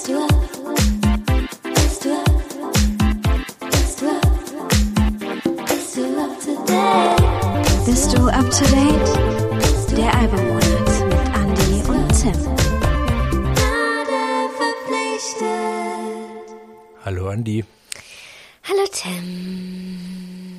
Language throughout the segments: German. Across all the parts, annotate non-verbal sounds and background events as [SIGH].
Bist du up to date? Der Albummonat mit Andy und Tim. Hallo Andi. Hallo Tim.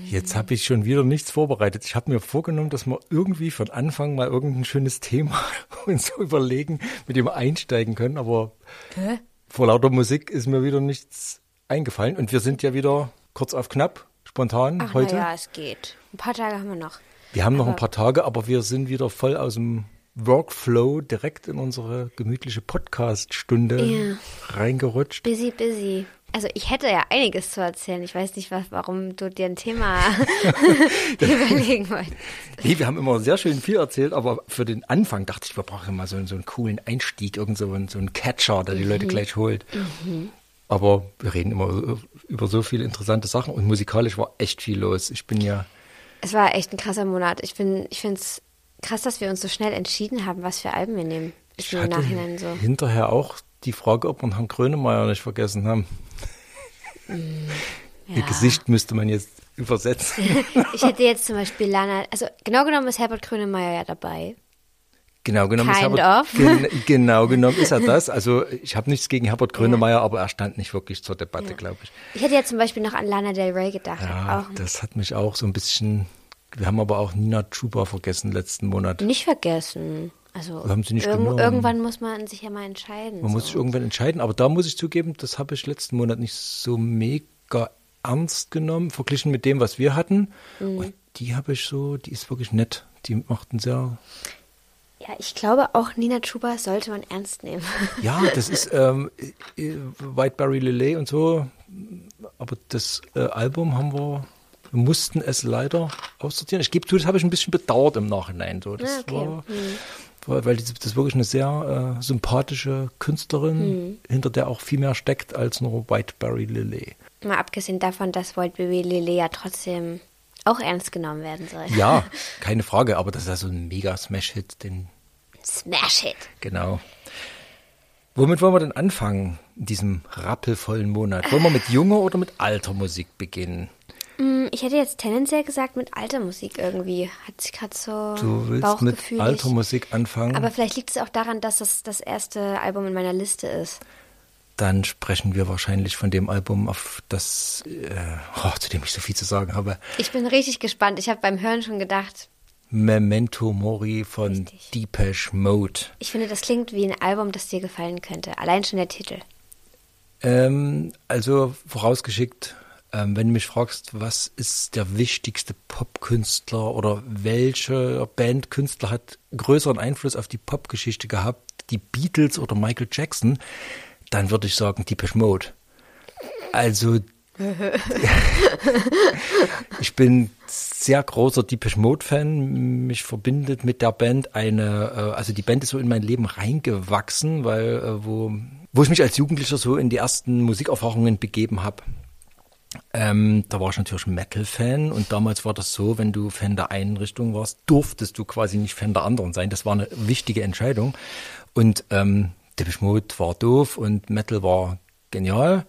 Jetzt habe ich schon wieder nichts vorbereitet. Ich habe mir vorgenommen, dass wir irgendwie von Anfang mal irgendein schönes Thema [LAUGHS] uns so überlegen, mit dem wir einsteigen können. Aber Hä? Vor lauter Musik ist mir wieder nichts eingefallen. Und wir sind ja wieder kurz auf knapp, spontan Ach, heute. ja, es geht. Ein paar Tage haben wir noch. Wir haben noch ein Aber- paar Tage, aber wir sind wieder voll aus dem Workflow direkt in unsere gemütliche Podcast-Stunde Ja. reingerutscht. Busy, busy. Also ich hätte ja einiges zu erzählen. Ich weiß nicht, was, warum du dir ein Thema [LAUGHS] [LAUGHS] überlegen wolltest. Nee, wir haben immer sehr schön viel erzählt, aber für den Anfang dachte ich, wir brauchen mal so, so einen coolen Einstieg, irgend so einen, so einen Catcher, der die Leute gleich holt. Aber wir reden immer über so viele interessante Sachen und musikalisch war echt viel los. Ich bin ja, Es war echt ein krasser Monat. Ich bin, ich finde es krass, dass wir uns so schnell entschieden haben, was für Alben wir nehmen. Ich hatte Nachhinein so. hinterher auch die Frage, ob wir Herrn Grönemeyer nicht vergessen haben. Ihr Ja. Gesicht müsste man jetzt übersetzen. [LAUGHS] Ich hätte jetzt zum Beispiel Lana, also genau genommen ist Herbert Grönemeyer ja dabei. Genau genommen, ist Kind Herbert, of. [LAUGHS] gen, genau genommen ist er das. Also ich habe nichts gegen Herbert Grönemeyer, aber er stand nicht wirklich zur Debatte, glaube ich. Ich hätte ja zum Beispiel noch an Lana Del Rey gedacht. Ja, das hat mich auch so ein bisschen. Wir haben aber auch Nina Chuba vergessen letzten Monat. nicht vergessen. Also Haben sie nicht irgend- genommen. irgendwann muss man sich ja mal entscheiden. Man muss so. sich irgendwann entscheiden, aber da muss ich zugeben, das habe ich letzten Monat nicht so mega ernst genommen, verglichen mit dem, was wir hatten. Mhm. Und die habe ich so, die ist wirklich nett. Die macht einen sehr. Ja, ich glaube auch Nina Chuba sollte man ernst nehmen. [LAUGHS] Ja, das ist ähm, äh, Whiteberry Lillet und so. Aber das äh, Album haben wir. Wir mussten es leider aussortieren. Ich gebe zu, das habe ich ein bisschen bedauert im Nachhinein. So. Das Ah, okay. war, war, weil das, ist wirklich eine sehr äh, sympathische Künstlerin, hinter der auch viel mehr steckt als nur Whiteberry Lillet. Mal abgesehen davon, dass Baby Lele ja trotzdem auch ernst genommen werden soll. Ja, [LAUGHS] keine Frage, aber das ist ja so ein mega Smash-Hit, den, Smash it. genau. Womit wollen wir denn anfangen in diesem rappelvollen Monat? Wollen wir mit junger oder mit alter Musik beginnen? Hm, Ich hätte jetzt tendenziell gesagt mit alter Musik irgendwie. Hat sich gerade so Du willst mit alter Musik anfangen? Aber vielleicht liegt es auch daran, dass das das erste Album in meiner Liste ist. dann sprechen wir wahrscheinlich von dem Album, auf das, äh, oh, zu dem ich so viel zu sagen habe. Ich bin richtig gespannt. Ich habe beim Hören schon gedacht, Memento Mori von Richtig. Depeche Mode. ich finde, das klingt wie ein Album, das dir gefallen könnte. Allein schon der Titel. Ähm, also vorausgeschickt, ähm, wenn du mich fragst, was ist der wichtigste Popkünstler oder welche Bandkünstler hat größeren Einfluss auf die Popgeschichte gehabt, die Beatles oder Michael Jackson, dann würde ich sagen Depeche Mode. Also [LAUGHS] ich bin sehr großer Depeche Mode Fan. Mich verbindet mit der Band eine, äh, also die Band ist so in mein Leben reingewachsen, weil äh, wo, wo ich mich als Jugendlicher so in die ersten Musikerfahrungen begeben habe. Ähm, da war ich natürlich Metal-Fan und damals war das so, wenn du Fan der einen Richtung warst, durftest du quasi nicht Fan der anderen sein. Das war eine wichtige Entscheidung. Und ähm, Depeche Mode war doof und Metal war genial.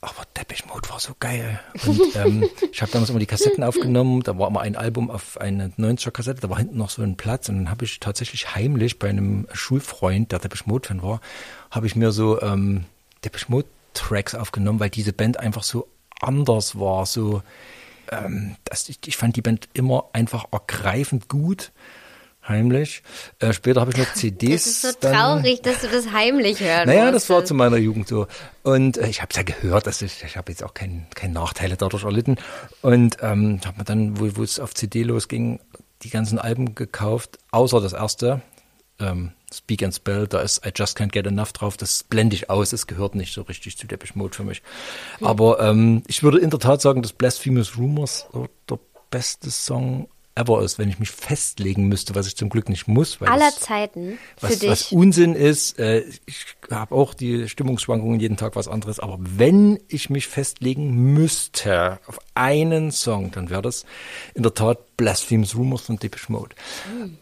Aber Depeche Mode war so geil. Und ähm, ich habe damals immer die Kassetten aufgenommen. Da war immer ein Album auf eine 90er-Kassette. Da war hinten noch so ein Platz. Und dann habe ich tatsächlich heimlich bei einem Schulfreund, der Depeche Mode-Fan war, habe ich mir so ähm, Depeche Mode-Tracks aufgenommen, weil diese Band einfach so anders war. So, ähm, das, ich, ich fand die Band immer einfach ergreifend gut. Heimlich. Äh, später habe ich noch CDs. [LAUGHS] Das ist so dann- traurig, dass du das heimlich hören naja, das war zu meiner Jugend so. Und äh, ich habe es ja gehört, dass ich, ich habe jetzt auch keinen kein Nachteile dadurch erlitten. Und ähm, habe mir dann, wo, wo es auf CD losging, die ganzen Alben gekauft, außer das erste, ähm, Speak and Spell, da ist I Just Can't Get Enough drauf, das blende ich aus, es gehört nicht so richtig zu Depeche Mode für mich. Aber ähm, ich würde in der Tat sagen, dass Blasphemous Rumors der beste Song ever ist, wenn ich mich festlegen müsste, was ich zum Glück nicht muss. Weil Aller das- Zeiten für was, dich. was Unsinn ist, äh, ich habe auch die Stimmungsschwankungen jeden Tag was anderes, aber wenn ich mich festlegen müsste auf einen Song, dann wäre das in der Tat Blasphemous Rumors von Depeche Mode.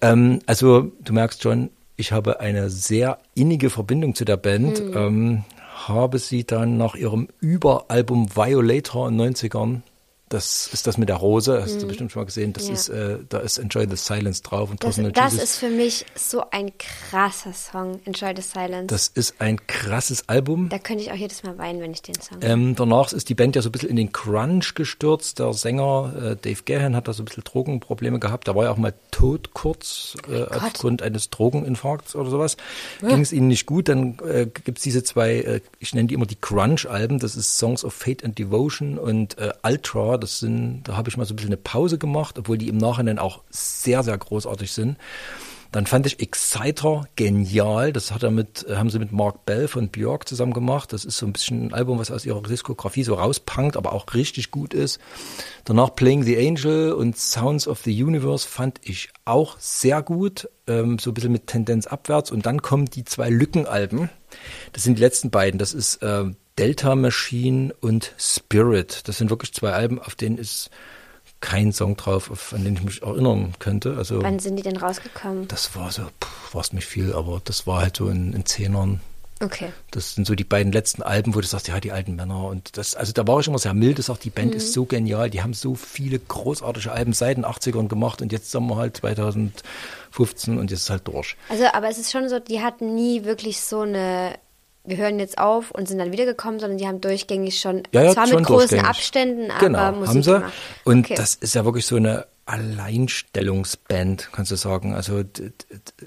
Ähm, also du merkst schon, ich habe eine sehr innige Verbindung zu der Band, ähm, habe sie dann nach ihrem Überalbum Violator in den 90ern das ist das mit der Rose, hast du bestimmt schon mal gesehen. Das Ja. ist, äh, da ist Enjoy the Silence drauf und Das, das Jesus. ist für mich so ein krasser Song, Enjoy the Silence. das ist ein krasses Album. da könnte ich auch jedes Mal weinen, wenn ich den Song Ähm, danach ist die Band ja so ein bisschen in den Crunch gestürzt. Der Sänger äh, Dave Gahan hat da so ein bisschen Drogenprobleme gehabt. Da war ja auch mal tot kurz äh, aufgrund eines Drogeninfarkts oder sowas. Ging es ihnen nicht gut. Dann äh, gibt's diese zwei, äh, ich nenne die immer die Crunch-Alben. Das ist Songs of Fate and Devotion und äh, Ultra. Das sind, da habe ich mal so ein bisschen eine Pause gemacht, obwohl die im Nachhinein auch sehr, sehr großartig sind. Dann fand ich Exciter genial. Das hat er mit, äh, haben sie mit Mark Bell von Björk zusammen gemacht. Das ist so ein bisschen ein Album, was aus ihrer Diskografie so rauspunkt, aber auch richtig gut ist. Danach Playing the Angel und Sounds of the Universe fand ich auch sehr gut. Ähm, so ein bisschen mit Tendenz abwärts. Und dann kommen die zwei Lückenalben. Das sind die letzten beiden. Das ist äh, Delta Machine und Spirit. Das sind wirklich zwei Alben, auf denen ist kein Song drauf, auf, an den ich mich erinnern könnte. Also Wann sind die denn rausgekommen? das war so, war es nicht viel, aber das war halt so in, in Zehnern. Okay. Das sind so die beiden letzten Alben, wo du sagst, ja, die alten Männer. Und das, also da war ich immer sehr milde, sagt, die Band ist so genial, die haben so viele großartige Alben seit den 80ern gemacht und jetzt sind wir halt 2015 und jetzt ist halt durch. Also, aber es ist schon so, die hatten nie wirklich so eine, wir hören jetzt auf und sind dann wiedergekommen, sondern die haben durchgängig schon, Ja, ja, zwar schon mit großen. Abständen, aber genau, Musik haben sie. gemacht. Und okay. das ist ja wirklich so eine Alleinstellungsband, kannst du sagen. Also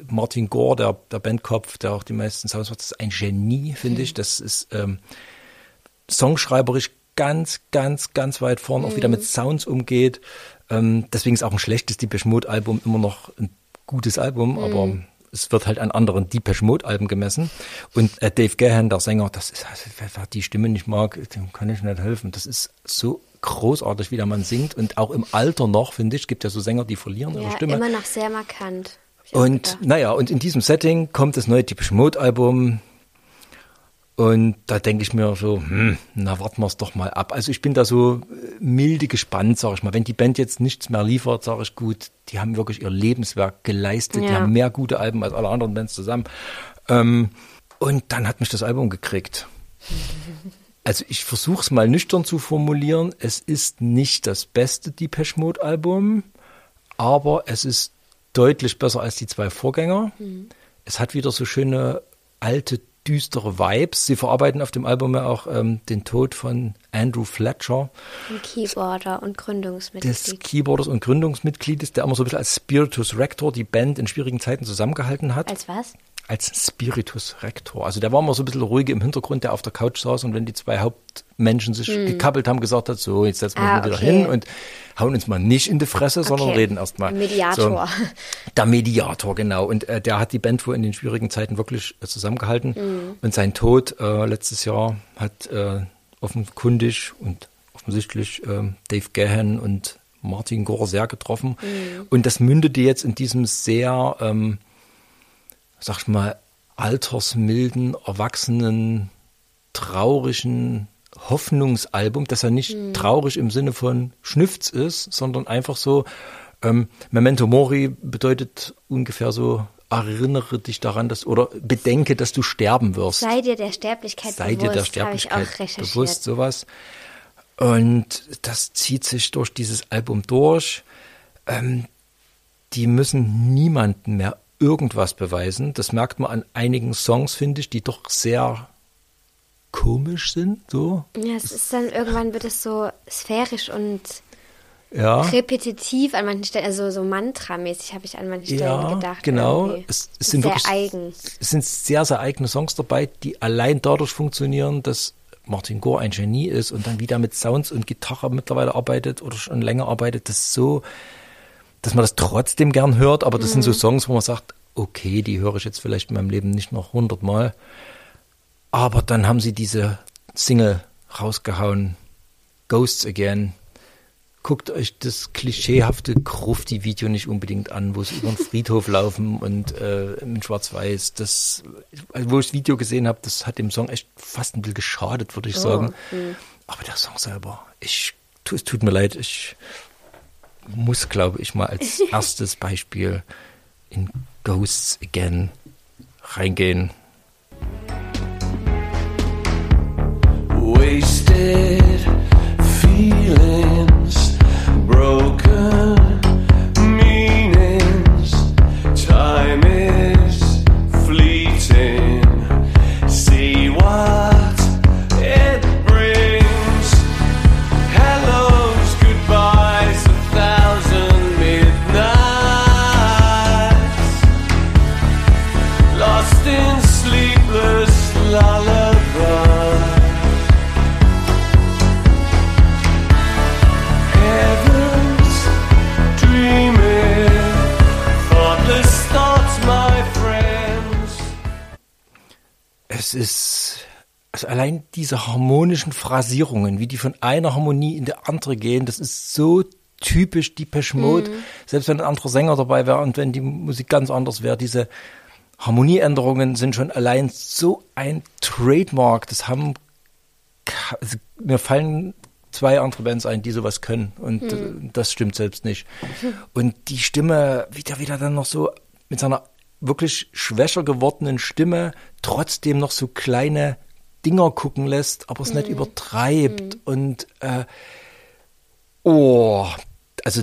Martin Gore, der, der Bandkopf, der auch die meisten Sounds macht, ist ein Genie, finde Mhm. ich. Das ist ähm, songschreiberisch ganz, ganz, ganz weit vorn, auch wieder Mhm. mit Sounds umgeht. Ähm, deswegen ist auch ein schlechtes Depeche Mode Album immer noch ein gutes Album, Mhm. aber es wird halt an anderen Depeche Mode Alben gemessen. Und äh, Dave Gahan, der Sänger, das ist, also, wer, die Stimme nicht mag, dem kann ich nicht helfen. Das ist so großartig, wie der Mann singt und auch im Alter noch, finde ich, es gibt ja so Sänger, die verlieren ihre ja, Stimme. immer noch sehr markant. Und naja, und in diesem Setting kommt das neue Depeche Mode Album. Und da denke ich mir so, hm, na warten wir es doch mal ab. Also ich bin da so äh, milde gespannt, sage ich mal. Wenn die Band jetzt nichts mehr liefert, sage ich gut, die haben wirklich ihr Lebenswerk geleistet. Die Ja. haben mehr gute Alben als alle anderen Bands zusammen. Ähm, und dann hat mich das Album gekriegt. [LAUGHS] Also ich versuche es mal nüchtern zu formulieren. Es ist nicht das beste Depeche Mode Album, aber es ist deutlich besser als die zwei Vorgänger. Es hat wieder so schöne alte düstere Vibes. Sie verarbeiten auf dem Album ja auch ähm, den Tod von Andrew Fletcher, Ein Keyboarder und des Gründungsmitglied. Keyboarders und Gründungsmitgliedes, der immer so ein bisschen als Spiritus Rector die Band in schwierigen Zeiten zusammengehalten hat. Als was? Als Spiritus Rector. Also der war immer so ein bisschen ruhige im Hintergrund, der auf der Couch saß und wenn die zwei Hauptmenschen sich gekappelt haben, gesagt hat, so, jetzt setzen wir Ah, wieder okay. hin und hauen uns mal nicht in die Fresse, sondern Okay. reden erstmal. Mediator. So, der Mediator, genau. Und äh, der hat die Band wohl in den schwierigen Zeiten wirklich äh, zusammengehalten. Mhm. Und sein Tod äh, letztes Jahr hat äh, offenkundig und offensichtlich äh, Dave Gahan und Martin Gore sehr getroffen. Mhm. Und das mündete jetzt in diesem sehr ähm, sag ich mal, altersmilden, erwachsenen, traurigen Hoffnungsalbum, das ja nicht traurig im Sinne von Schnüfts ist, sondern einfach so, ähm, Memento Mori bedeutet ungefähr so, erinnere dich daran, dass, oder bedenke, dass du sterben wirst. Sei dir der Sterblichkeit Sei dir bewusst. der Habe Sterblichkeit ich auch recherchiert. bewusst, sowas. Und das zieht sich durch dieses Album durch. Ähm, die müssen niemanden mehr irgendwas beweisen. Das merkt man an einigen Songs, finde ich, die doch sehr komisch sind. So. Ja, es ist dann irgendwann wird es so sphärisch und Ja. repetitiv an manchen Stellen, also so mantramäßig habe ich an manchen Stellen Ja, gedacht. genau. irgendwie. Es, es sind sehr wirklich, eigen. Es sind sehr, sehr eigene Songs dabei, die allein dadurch funktionieren, dass Martin Gore ein Genie ist und dann wieder mit Sounds und Gitarre mittlerweile arbeitet oder schon länger arbeitet. Das ist so, dass man das trotzdem gern hört, aber das sind so Mhm. Songs, wo man sagt, okay, die höre ich jetzt vielleicht in meinem Leben nicht noch hundertmal. Aber dann haben sie diese Single rausgehauen, Ghosts Again. Guckt euch das klischeehafte Grufti-Video nicht unbedingt an, wo sie über den Friedhof laufen und äh, in Schwarz-Weiß. Das, wo ich das Video gesehen habe, das hat dem Song echt fast ein bisschen geschadet, würde ich sagen. Aber der Song selber, ich, es tut mir leid, ich muss, glaube ich, mal als [LAUGHS] erstes Beispiel in Ghosts Again reingehen. Wasted feeling das ist, also allein diese harmonischen Phrasierungen, wie die von einer Harmonie in die andere gehen, das ist so typisch Depeche Mode. Mhm. Selbst wenn ein anderer Sänger dabei wäre und wenn die Musik ganz anders wäre, diese Harmonieänderungen sind schon allein so ein Trademark. Das haben, also mir fallen zwei andere Bands ein, die sowas können und mhm. das stimmt selbst nicht. Und die Stimme, wie der wieder dann noch so mit seiner wirklich schwächer gewordenen Stimme trotzdem noch so kleine Dinger gucken lässt, aber es mhm. nicht übertreibt mhm. und äh, oh, also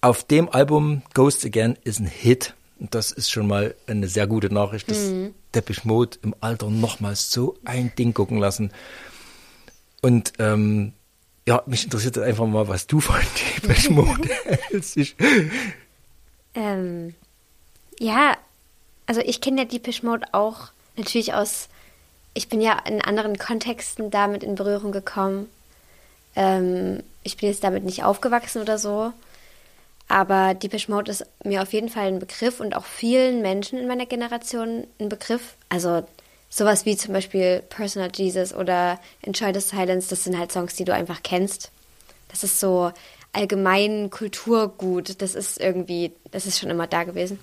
auf dem Album Ghost Again ist ein Hit. Und das ist schon mal eine sehr gute Nachricht, dass mhm. Depeche Mode im Alter nochmals so ein Ding gucken lassen. Und ähm, ja, mich interessiert einfach mal, was du von [LAUGHS] Depeche Mode [LAUGHS] hältst. Ähm, ja, also ich kenne ja Depeche Mode auch natürlich aus, ich bin ja in anderen Kontexten damit in Berührung gekommen. Ähm, ich bin jetzt damit nicht aufgewachsen oder so. Aber Depeche Mode ist mir auf jeden Fall ein Begriff und auch vielen Menschen in meiner Generation ein Begriff. Also sowas wie zum Beispiel Personal Jesus oder Enjoy the Silence, das sind halt Songs, die du einfach kennst. Das ist so allgemein Kulturgut. Das ist irgendwie, das ist schon immer da gewesen.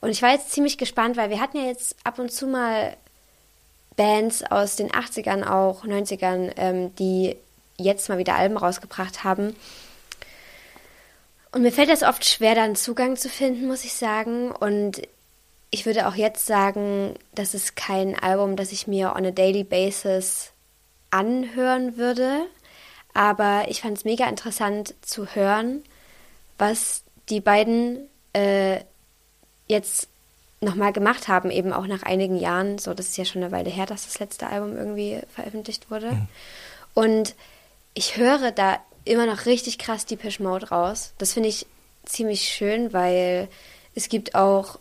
Und ich war jetzt ziemlich gespannt, weil wir hatten ja jetzt ab und zu mal Bands aus den 80ern, auch 90ern, ähm, die jetzt mal wieder Alben rausgebracht haben. Und mir fällt es oft schwer, da einen Zugang zu finden, muss ich sagen. Und ich würde auch jetzt sagen, das ist kein Album, das ich mir on a daily basis anhören würde. Aber ich fand es mega interessant zu hören, was die beiden äh, jetzt nochmal gemacht haben, eben auch nach einigen Jahren. So, das ist ja schon eine Weile her, dass das letzte Album irgendwie veröffentlicht wurde. Mhm. Und ich höre da immer noch richtig krass die Depeche Mode raus. Das finde ich ziemlich schön, weil es gibt auch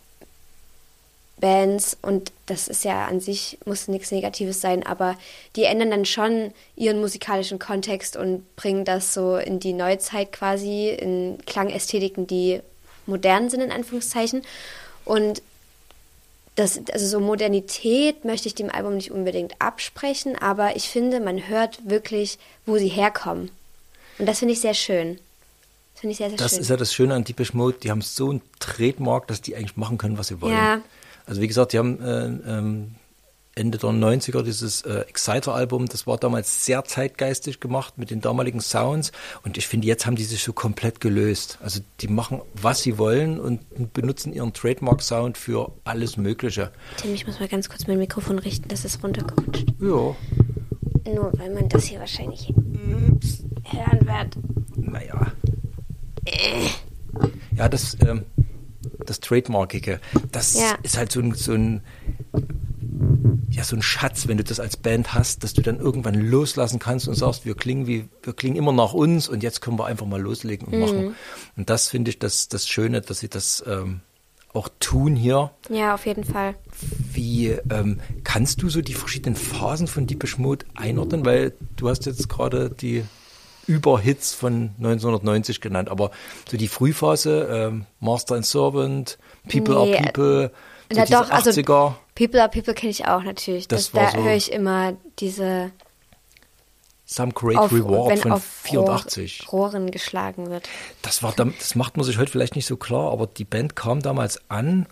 Bands und das ist ja an sich, muss nichts Negatives sein, aber die ändern dann schon ihren musikalischen Kontext und bringen das so in die Neuzeit quasi, in Klangästhetiken, die modern sind, in Anführungszeichen. Und das, also so Modernität möchte ich dem Album nicht unbedingt absprechen, aber ich finde, man hört wirklich, wo sie herkommen. Und das finde ich sehr schön. Das finde ich sehr, sehr das schön. Das ist ja das Schöne an Deepish Mode, die haben so ein Trademark, dass die eigentlich machen können, was sie wollen. Ja. Also wie gesagt, die haben äh, ähm, Ende der 90er dieses äh, Exciter-Album, das war damals sehr zeitgeistig gemacht mit den damaligen Sounds und ich finde, jetzt haben die sich so komplett gelöst. Also die machen, was sie wollen und benutzen ihren Trademark-Sound für alles Mögliche. Tim, ich muss mal ganz kurz mein Mikrofon richten, dass es runterkommt. Ja. Nur weil man das hier wahrscheinlich hören wird. Naja. Äh. Ja, das, ähm, das Trademarkige, das ja. ist halt so ein, so ein ja so ein Schatz, wenn du das als Band hast, dass du dann irgendwann loslassen kannst und sagst, wir klingen wie wir klingen immer nach uns und jetzt können wir einfach mal loslegen und mhm. machen. Und das finde ich das das Schöne, dass sie das ähm, auch tun hier. Ja, auf jeden Fall. Wie ähm, kannst du so die verschiedenen Phasen von Deepish Mode einordnen? Weil du hast jetzt gerade die Überhits von 1990 genannt, aber so die Frühphase, ähm, Master and Servant, People nee. are People, so Na doch, 80er. also People are People kenne ich auch natürlich. Das, das da so höre ich immer diese Some Great auf, Reward von 84. Rohren geschlagen wird. Das war, das macht man sich heute vielleicht nicht so klar, aber die Band kam damals an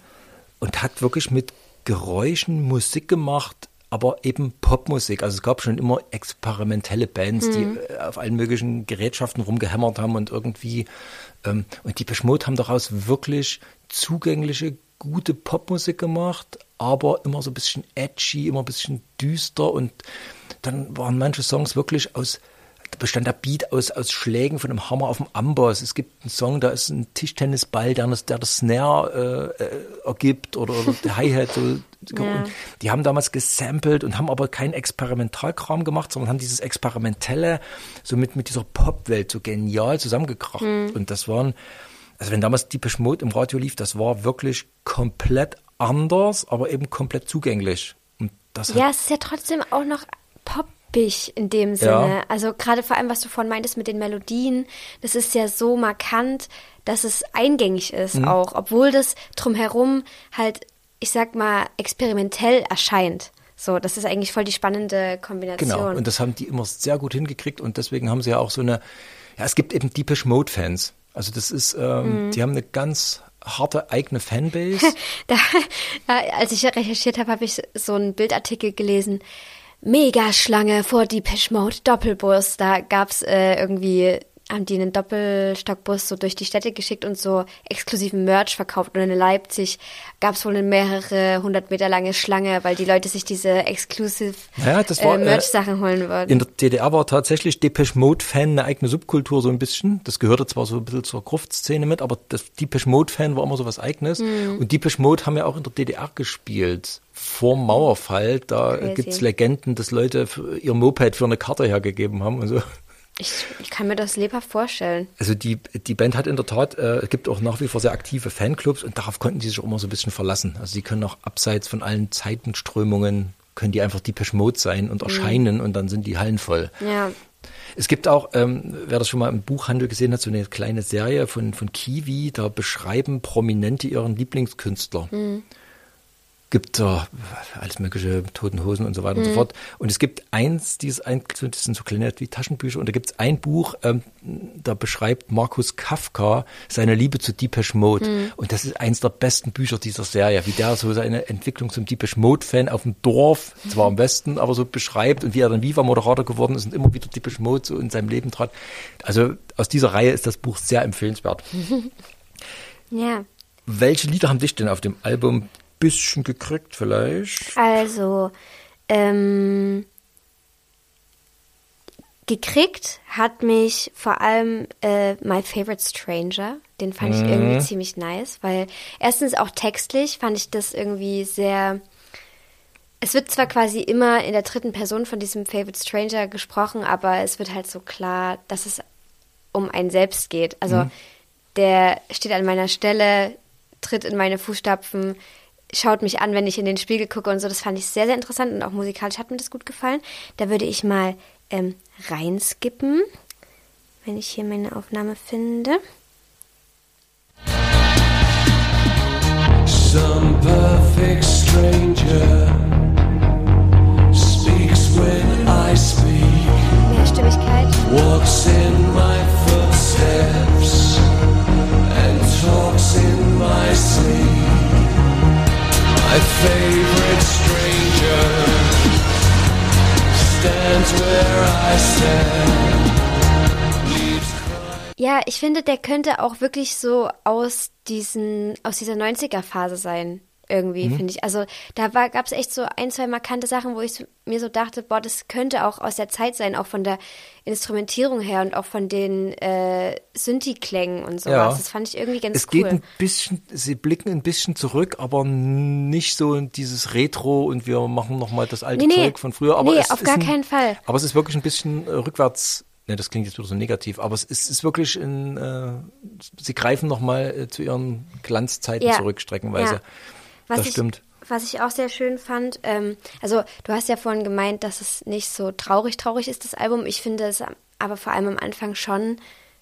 und hat wirklich mit Geräuschen Musik gemacht, aber eben Popmusik. Also es gab schon immer experimentelle Bands, mhm. die äh, auf allen möglichen Gerätschaften rumgehämmert haben und irgendwie ähm, und die Beschmut haben daraus wirklich zugängliche gute Popmusik gemacht, aber immer so ein bisschen edgy, immer ein bisschen düster und dann waren manche Songs wirklich aus da bestand der Beat aus, aus Schlägen von einem Hammer auf dem Amboss. Es gibt einen Song, da ist ein Tischtennisball, der das, der das Snare äh, äh, ergibt oder, oder der Hi-Hat. So, ja. Die haben damals gesampelt und haben aber keinen Experimentalkram gemacht, sondern haben dieses Experimentelle so mit, mit dieser Popwelt so genial zusammengekracht. Mhm. Und das waren, also wenn damals Deepish Mode im Radio lief, das war wirklich komplett anders, aber eben komplett zugänglich. Und das ja, es ist ja trotzdem auch noch poppig in dem Sinne. Ja. Also gerade vor allem, was du vorhin meintest mit den Melodien, das ist ja so markant, dass es eingängig ist mhm. auch, obwohl das drumherum halt, ich sag mal, experimentell erscheint. So, das ist eigentlich voll die spannende Kombination. Genau, und das haben die immer sehr gut hingekriegt und deswegen haben sie ja auch so eine, ja, es gibt eben Deepish Mode Fans. Also das ist, ähm, mhm. die haben eine ganz harte eigene Fanbase. [LAUGHS] da, als ich recherchiert habe, habe ich so einen Bildartikel gelesen. Mega-Schlange vor Deepish Mode Doppelbus. Da gab's äh, irgendwie haben die einen Doppelstockbus so durch die Städte geschickt und so exklusiven Merch verkauft. Und in Leipzig gab es wohl eine mehrere hundert Meter lange Schlange, weil die Leute sich diese exclusive naja, war, äh, Merch-Sachen holen wollten. In der DDR war tatsächlich Depeche Mode-Fan eine eigene Subkultur so ein bisschen. Das gehörte zwar so ein bisschen zur Gruft-Szene mit, aber das Depeche Mode-Fan war immer so was Eigenes. Mhm. Und Depeche Mode haben ja auch in der DDR gespielt vor Mauerfall, da gibt es Legenden, dass Leute ihr Moped für eine Karte hergegeben haben und so. Ich, ich, kann mir das lebhaft vorstellen. Also die, die Band hat in der Tat, äh, es gibt auch nach wie vor sehr aktive Fanclubs und darauf konnten die sich auch immer so ein bisschen verlassen. Also die können auch abseits von allen Zeitenströmungen, können die einfach Depeche Mode sein und mhm. erscheinen mhm. und dann sind die Hallen voll. Ja. Es gibt auch, ähm, wer das schon mal im Buchhandel gesehen hat, so eine kleine Serie von, von Kiwi, da beschreiben Prominente ihren Lieblingskünstler. Mhm gibt äh, alles mögliche Toten Hosen und so weiter mhm. und so mhm. fort. Und es gibt eins, dieses ein, das sind so kleine wie Taschenbücher, und da gibt es ein Buch, ähm, da beschreibt Markus Kafka seine Liebe zu Depeche Mode. Mhm. Und das ist eins der besten Bücher dieser Serie, wie der so seine Entwicklung zum Depeche Mode-Fan auf dem Dorf, zwar im Westen, aber so beschreibt und wie er dann Viva-Moderator geworden ist und immer wieder Depeche Mode so in seinem Leben trat. Also aus dieser Reihe ist das Buch sehr empfehlenswert. [LAUGHS] ja. Welche Lieder haben dich denn auf dem Album bisschen gekriegt vielleicht? Also, ähm, gekriegt hat mich vor allem äh, My Favorite Stranger. Den fand mhm. ich irgendwie ziemlich nice, weil erstens auch textlich fand ich das irgendwie sehr. Es wird zwar quasi immer in der dritten Person von diesem Favorite Stranger gesprochen, aber es wird halt so klar, dass es um einen selbst geht. Also mhm. der steht an meiner Stelle, tritt in meine Fußstapfen, schaut mich an, wenn ich in den Spiegel gucke und so. Das fand ich sehr, sehr interessant und auch musikalisch hat mir das gut gefallen. Da würde ich mal ähm, reinskippen, wenn ich hier meine Aufnahme finde. Some perfect stranger speaks when I speak. Mehrstimmigkeit. Walks in my footsteps and talks in my sleep. My favorite stranger stands where I stand. Ja, ich finde, der könnte auch wirklich so aus diesen, aus dieser 90er-Phase sein irgendwie, mhm. finde ich. Also da gab es echt so ein, zwei markante Sachen, wo ich mir so dachte, boah, das könnte auch aus der Zeit sein, auch von der Instrumentierung her und auch von den äh, Synthi-Klängen und sowas. Ja. Das fand ich irgendwie ganz es cool. Es geht ein bisschen, sie blicken ein bisschen zurück, aber nicht so in dieses Retro und wir machen nochmal das alte nee, nee. Zeug von früher. Aber nee, auf gar ein, keinen Fall. Aber es ist wirklich ein bisschen äh, rückwärts Ne, das klingt jetzt wieder so negativ, aber es ist, ist wirklich in, äh, sie greifen nochmal äh, zu ihren Glanzzeiten ja. zurück, streckenweise. Ja. Was das ich, stimmt. Was ich auch sehr schön fand, ähm, also du hast ja vorhin gemeint, dass es nicht so traurig traurig ist, das Album. Ich finde es aber vor allem am Anfang schon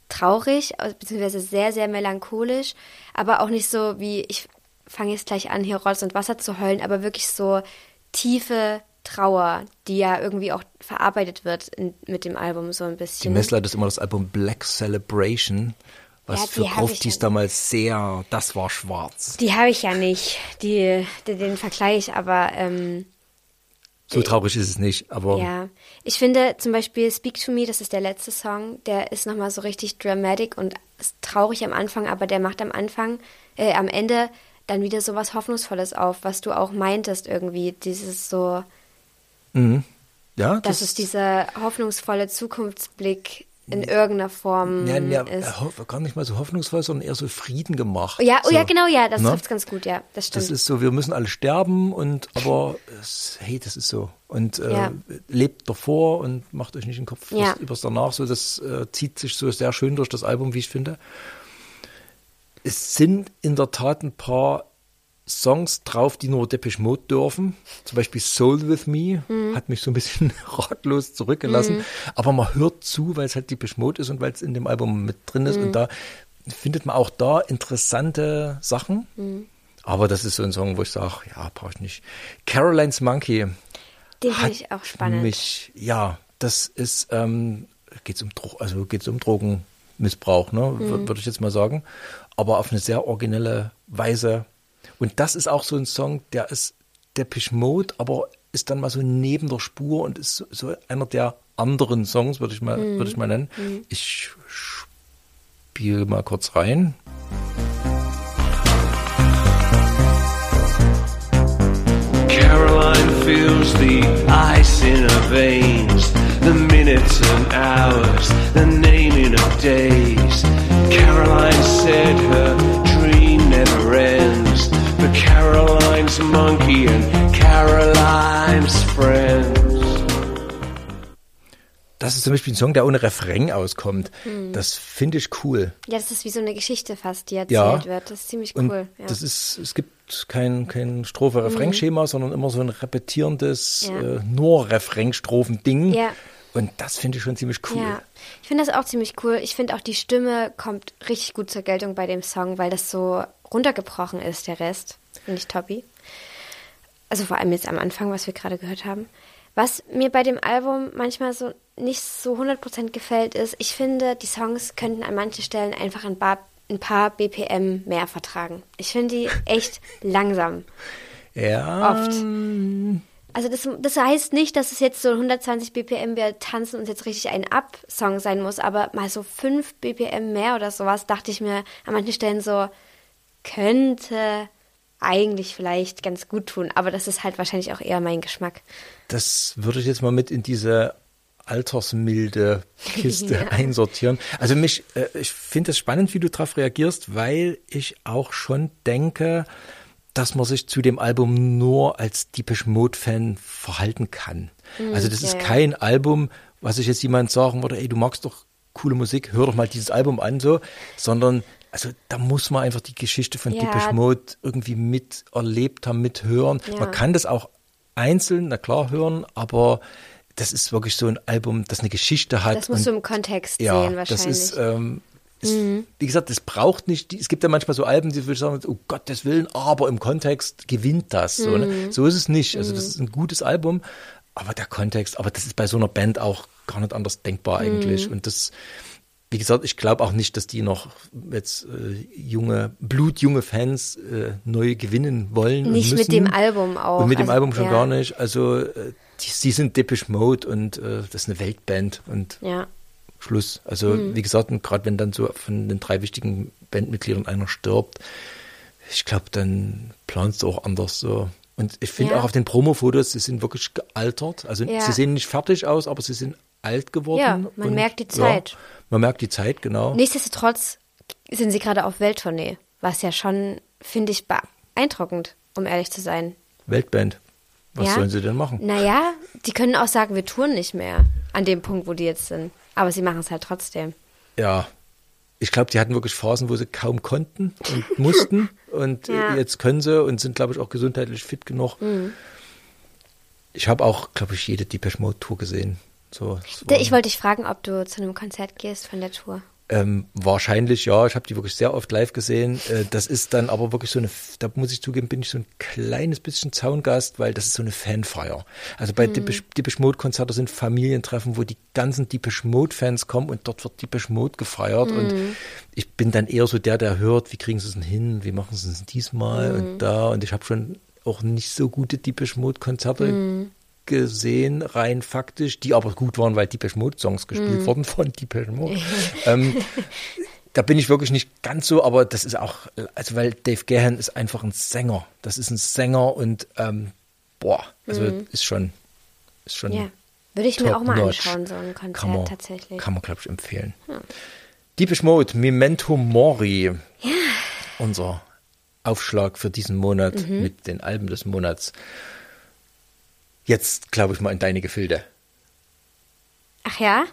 traurig, beziehungsweise sehr, sehr melancholisch, aber auch nicht so wie, ich fange jetzt gleich an, hier Rotz und Wasser zu heulen, aber wirklich so tiefe Trauer, die ja irgendwie auch verarbeitet wird in, mit dem Album so ein bisschen. Die Messler ist immer das Album Black Celebration was ja, für Gruftis damals sehr, das war schwarz. Die habe ich ja nicht, die, die, den Vergleich, aber ähm, so traurig ist es nicht, aber. Ja, ich finde zum Beispiel Speak to Me, das ist der letzte Song, der ist nochmal so richtig dramatic und ist traurig am Anfang, aber der macht am Anfang, äh, am Ende dann wieder so was Hoffnungsvolles auf, was du auch meintest irgendwie, dieses so. Mhm. Ja, das, das ist dieser hoffnungsvolle Zukunftsblick in irgendeiner Form ja, ja, ist. Gar nicht mal so hoffnungsvoll, sondern eher so Frieden gemacht. Ja, oh so. ja, genau, ja, das ne? trifft ganz gut, ja, das stimmt. Das ist so, wir müssen alle sterben und aber hey, das ist so und äh, ja. lebt davor und macht euch nicht den Kopf ja. übers danach. So, das äh, zieht sich so sehr schön durch das Album, wie ich finde. Es sind in der Tat ein paar Songs drauf, die nur Depeche Mode dürfen. Zum Beispiel Soul With Me mhm. hat mich so ein bisschen [LAUGHS] ratlos zurückgelassen. Mhm. Aber man hört zu, weil es halt Depeche Mode ist und weil es in dem Album mit drin ist. Mhm. Und da findet man auch da interessante Sachen. Mhm. Aber das ist so ein Song, wo ich sage, ja, brauche ich nicht. Caroline's Monkey. Den finde ich auch spannend. Mich, ja, das ist, ähm, geht's um also geht's um Drogenmissbrauch, ne, Mhm. wür- würde ich jetzt mal sagen. Aber auf eine sehr originelle Weise. Und das ist auch so ein Song, der ist Depeche Mode, aber ist dann mal so neben der Spur und ist so, so einer der anderen Songs, würde ich mal, Mhm. würde ich mal nennen. Ich spiele mal kurz rein. Caroline feels the ice in her veins, the minutes and hours, the naming of days. Caroline said her dream never ends, but Caroline's monkey and Caroline's friends. Das ist zum Beispiel ein Song, der ohne Refrain auskommt. Mhm. Das finde ich cool. Ja, das ist wie so eine Geschichte fast, die erzählt Ja. wird. Das ist ziemlich Und cool. Ja. Mhm. das ist, es gibt kein, kein Strophe-Refrain-Schema, sondern immer so ein repetierendes, Ja. äh, nur Refrain-Strophen-Ding. Ja. Und das finde ich schon ziemlich cool. Ja, ich finde das auch ziemlich cool. Ich finde auch die Stimme kommt richtig gut zur Geltung bei dem Song, weil das so runtergebrochen ist, der Rest. Finde ich toppi. Also vor allem jetzt am Anfang, was wir gerade gehört haben. Was mir bei dem Album manchmal so nicht so 100% gefällt, ist, ich finde, die Songs könnten an manchen Stellen einfach ein paar, ein paar BPM mehr vertragen. Ich finde die echt [LAUGHS] langsam. Ja. Oft. Also das, das heißt nicht, dass es jetzt so 120 BPM, wir tanzen uns jetzt richtig ein Ab-Song sein muss, aber mal so 5 BPM mehr oder sowas, dachte ich mir an manchen Stellen so, könnte eigentlich vielleicht ganz gut tun, aber das ist halt wahrscheinlich auch eher mein Geschmack. Das würde ich jetzt mal mit in diese altersmilde [LAUGHS] Kiste Ja. einsortieren. Also mich, äh, ich finde es spannend, wie du darauf reagierst, weil ich auch schon denke, dass man sich zu dem Album nur als Depeche Mode Fan verhalten kann. also das ja, ist ja. kein Album, was ich jetzt jemand sagen würde, ey, du magst doch coole Musik, hör doch mal dieses Album an, so, sondern also da muss man einfach die Geschichte von Ja. Depeche Mode irgendwie miterlebt haben, mithören. Ja. Man kann das auch einzeln, na klar, hören, aber das ist wirklich so ein Album, das eine Geschichte hat. Das musst du im Kontext ja, sehen wahrscheinlich. Mhm. das ist, ähm, ist wie gesagt, es braucht nicht, es gibt ja manchmal so Alben, die ich sagen, oh Gottes Willen, aber im Kontext gewinnt das. So, Mhm. ne? so ist es nicht. Also das ist ein gutes Album, aber der Kontext, aber das ist bei so einer Band auch gar nicht anders denkbar Mhm. eigentlich. Und das, wie gesagt, ich glaube auch nicht, dass die noch jetzt äh, junge, blutjunge Fans äh, neu gewinnen wollen. Nicht mit dem Album auch. Und mit dem Also, Album schon ja. gar nicht. Also äh, die, sie sind Depeche Mode und äh, das ist eine Weltband und Ja. Schluss. Also Mhm. wie gesagt, gerade wenn dann so von den drei wichtigen Bandmitgliedern einer stirbt, ich glaube, dann planst du auch anders so. Und ich finde Ja. auch auf den Promo-Fotos, sie sind wirklich gealtert. Also Ja. sie sehen nicht fertig aus, aber sie sind alt geworden. Ja, man und, merkt die Zeit. Ja, man merkt die Zeit, genau. Nichtsdestotrotz sind sie gerade auf Welttournee, was ja schon, finde ich, beeindruckend, um ehrlich zu sein. Weltband. Was Ja? sollen sie denn machen? Naja, die können auch sagen, wir touren nicht mehr an dem Punkt, wo die jetzt sind. Aber sie machen es halt trotzdem. Ja, ich glaube, die hatten wirklich Phasen, wo sie kaum konnten und [LAUGHS] mussten. Und Ja. Mhm. äh, jetzt können sie und sind, glaube ich, auch gesundheitlich fit genug. Ich habe auch, glaube ich, jede Depeche Mode Tour gesehen. So, Ich wollte dich fragen, ob du zu einem Konzert gehst von der Tour. ähm, wahrscheinlich ja, ich habe die wirklich sehr oft live gesehen. Äh, das ist dann aber wirklich so eine, da muss ich zugeben, bin ich so ein kleines bisschen Zaungast, weil das ist so eine Fanfeier. Also bei Depeche, Depeche Mode Konzerte sind Familientreffen, wo die ganzen Depeche Mode Fans kommen und dort wird Depeche Mode gefeiert. Und ich bin dann eher so der, der hört, wie kriegen sie es denn hin, wie machen sie es diesmal und da. Und ich habe schon auch nicht so gute Depeche Mode Konzerte gesehen, rein faktisch, die aber gut waren, weil Depeche Mode Songs gespielt wurden von Depeche Mode. [LAUGHS] ähm, da bin ich wirklich nicht ganz so, aber das ist auch, also weil Dave Gahan ist einfach ein Sänger. Das ist ein Sänger und ähm, boah, also ist schon, ist schon Ja. Würde ich mir auch mal notch. anschauen, so ein Konzert kann man, tatsächlich. Kann man, glaube ich, empfehlen. Deepish Mode, Memento Mori. Unser Aufschlag für diesen Monat Mhm. mit den Alben des Monats. Jetzt, glaube ich, mal in deine Gefilde. Ach ja?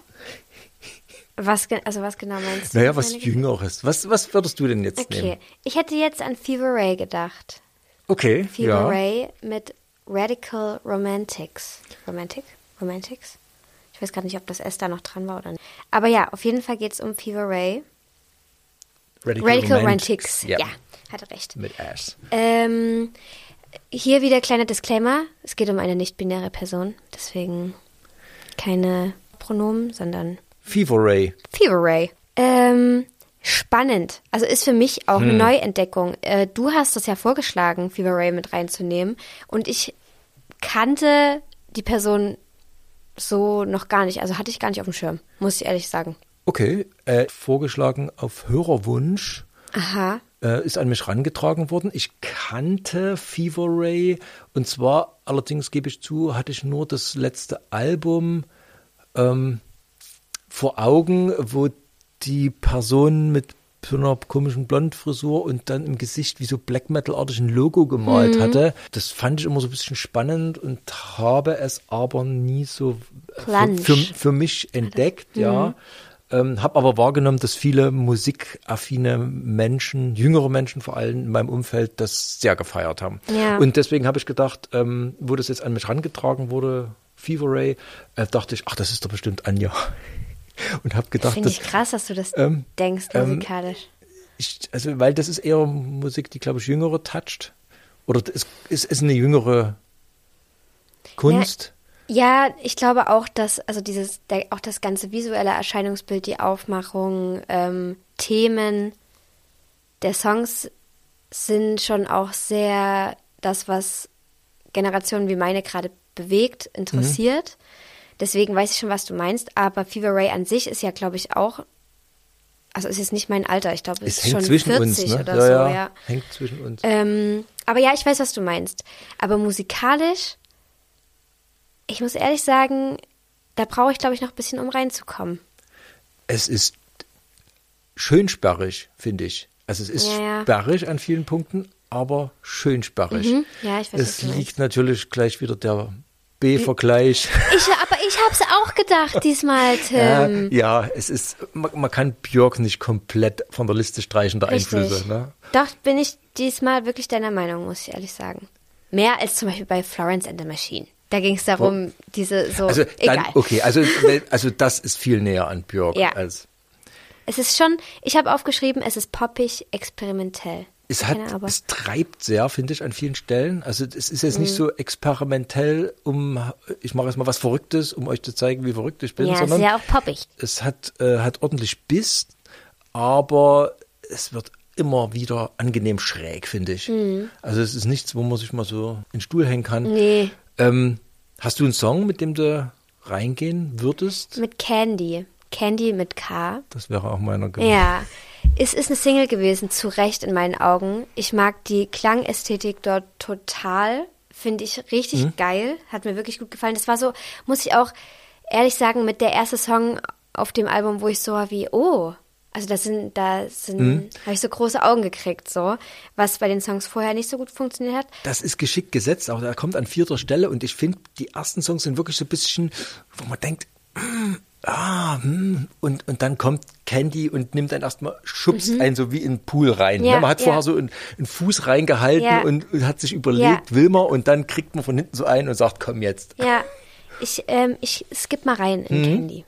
Was, also was genau meinst du? Naja, was Jüngeres. Was, was würdest du denn jetzt Okay, nehmen? ich hätte jetzt an Fever Ray gedacht. Okay, Fever ja. Ray mit Radical Romantics. Romantic? Romantics? Ich weiß gar nicht, ob das S da noch dran war oder nicht. Aber ja, auf jeden Fall geht es um Fever Ray. Radical Romantics. Ja. Ja, hatte recht. Mit Ass. Ähm, hier wieder kleiner Disclaimer. Es geht um eine nicht-binäre Person. Deswegen keine Pronomen, sondern Fever Ray. Fever Ray. Ähm, spannend. Also ist für mich auch eine Neuentdeckung. Äh, du hast das ja vorgeschlagen, Fever Ray mit reinzunehmen. Und ich kannte die Person so noch gar nicht. Also hatte ich gar nicht auf dem Schirm, muss ich ehrlich sagen. Okay, äh, vorgeschlagen auf Hörerwunsch. Aha. Äh, ist an mich rangetragen worden. Ich kannte Fever Ray und zwar, allerdings gebe ich zu, hatte ich nur das letzte Album ähm, vor Augen, wo die Person mit so einer komischen Blondfrisur und dann im Gesicht wie so Black Metal-artig ein Logo gemalt hatte. Das fand ich immer so ein bisschen spannend und habe es aber nie so für, für, für mich entdeckt, ja. Ähm, habe aber wahrgenommen, dass viele musikaffine Menschen, jüngere Menschen vor allem in meinem Umfeld, das sehr gefeiert haben. Ja. Und deswegen habe ich gedacht, ähm, wo das jetzt an mich rangetragen wurde, Fever Ray, äh, dachte ich, ach, das ist doch bestimmt Anja. [LAUGHS] Und habe gedacht, Finde ich krass, dass du das ähm, denkst, ähm, musikalisch. ich, also weil das ist eher Musik, die glaube ich jüngere toucht. Oder es ist, ist eine jüngere Kunst. Ja, ich glaube auch, dass, also dieses, der, auch das ganze visuelle Erscheinungsbild, die Aufmachung, ähm, Themen der Songs sind schon auch sehr das, was Generationen wie meine gerade bewegt, interessiert. Deswegen weiß ich schon, was du meinst, aber Fever Ray an sich ist ja, glaube ich, auch, also es ist nicht mein Alter, ich glaube, es Es ist hängt schon zwischen 40 uns, ne? oder ja, so, ja, ja. Hängt zwischen uns. Ähm, aber ja, ich weiß, was du meinst. Aber musikalisch, ich muss ehrlich sagen, da brauche ich, glaube ich, noch ein bisschen, um reinzukommen. es ist schön sperrig, finde ich. Also es ist Ja, ja. sperrig an vielen Punkten, aber schön sperrig. Mhm. Ja, ich weiß, Es liegt natürlich gleich wieder der B-Vergleich. [LAUGHS] Ich, aber ich habe es auch gedacht diesmal, [LAUGHS] Ja, Tim. ja, es ist, man, man kann Björk nicht komplett von der Liste streichen, der Richtig. Einflüsse. Ne? Doch, bin ich diesmal wirklich deiner Meinung, muss ich ehrlich sagen. Mehr als zum Beispiel bei Florence and the Machine. Da ging es darum, diese so, Also egal. dann, okay, also, also das ist viel näher an Björk Ja. als Es ist schon, ich habe aufgeschrieben, es ist poppig, experimentell. Es hat, es treibt sehr, finde ich, an vielen Stellen. Also es ist jetzt Mhm. nicht so experimentell, um, ich mache jetzt mal was Verrücktes, um euch zu zeigen, wie verrückt ich bin, ja, sondern sehr auch poppig. es hat, äh, hat ordentlich Biss, aber es wird immer wieder angenehm schräg, finde ich. Also es ist nichts, wo man sich mal so in den Stuhl hängen kann. Mhm. Nee, Ähm, hast du einen Song, mit dem du reingehen würdest? mit Candy. Candy mit K. Das wäre auch meiner gewesen. Ja, es ist eine Single gewesen, zu Recht in meinen Augen. Ich mag die Klangästhetik dort total. Finde ich richtig Mhm. geil. Hat mir wirklich gut gefallen. Das war so, muss ich auch ehrlich sagen, mit der erste Song auf dem Album, wo ich so war wie, oh, also da sind, da sind, Mhm. habe ich so große Augen gekriegt, so, was bei den Songs vorher nicht so gut funktioniert hat. Das ist geschickt gesetzt, aber er kommt an vierter Stelle und ich finde, die ersten Songs sind wirklich so ein bisschen, wo man denkt, mm, ah, hm, und, und dann kommt Candy und nimmt dann erstmal, schubst einen so wie in den Pool rein. Mhm. Ja, ne? Man hat ja. vorher so einen, einen Fuß reingehalten Ja. und, und hat sich überlegt, will man, und dann kriegt man von hinten so einen und sagt, komm jetzt. Ja, ich, ähm, ich skipp mal rein Mhm. in Candy.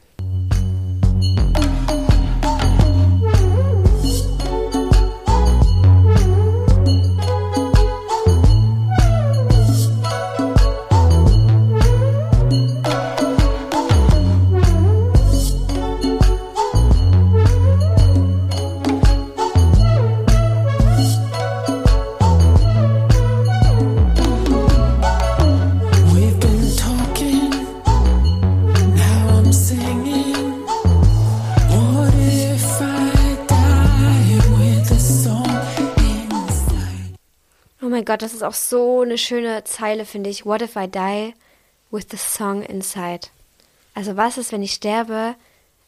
Mein Gott, das ist auch so eine schöne Zeile, finde ich. What if I die with the song inside? Also was ist, wenn ich sterbe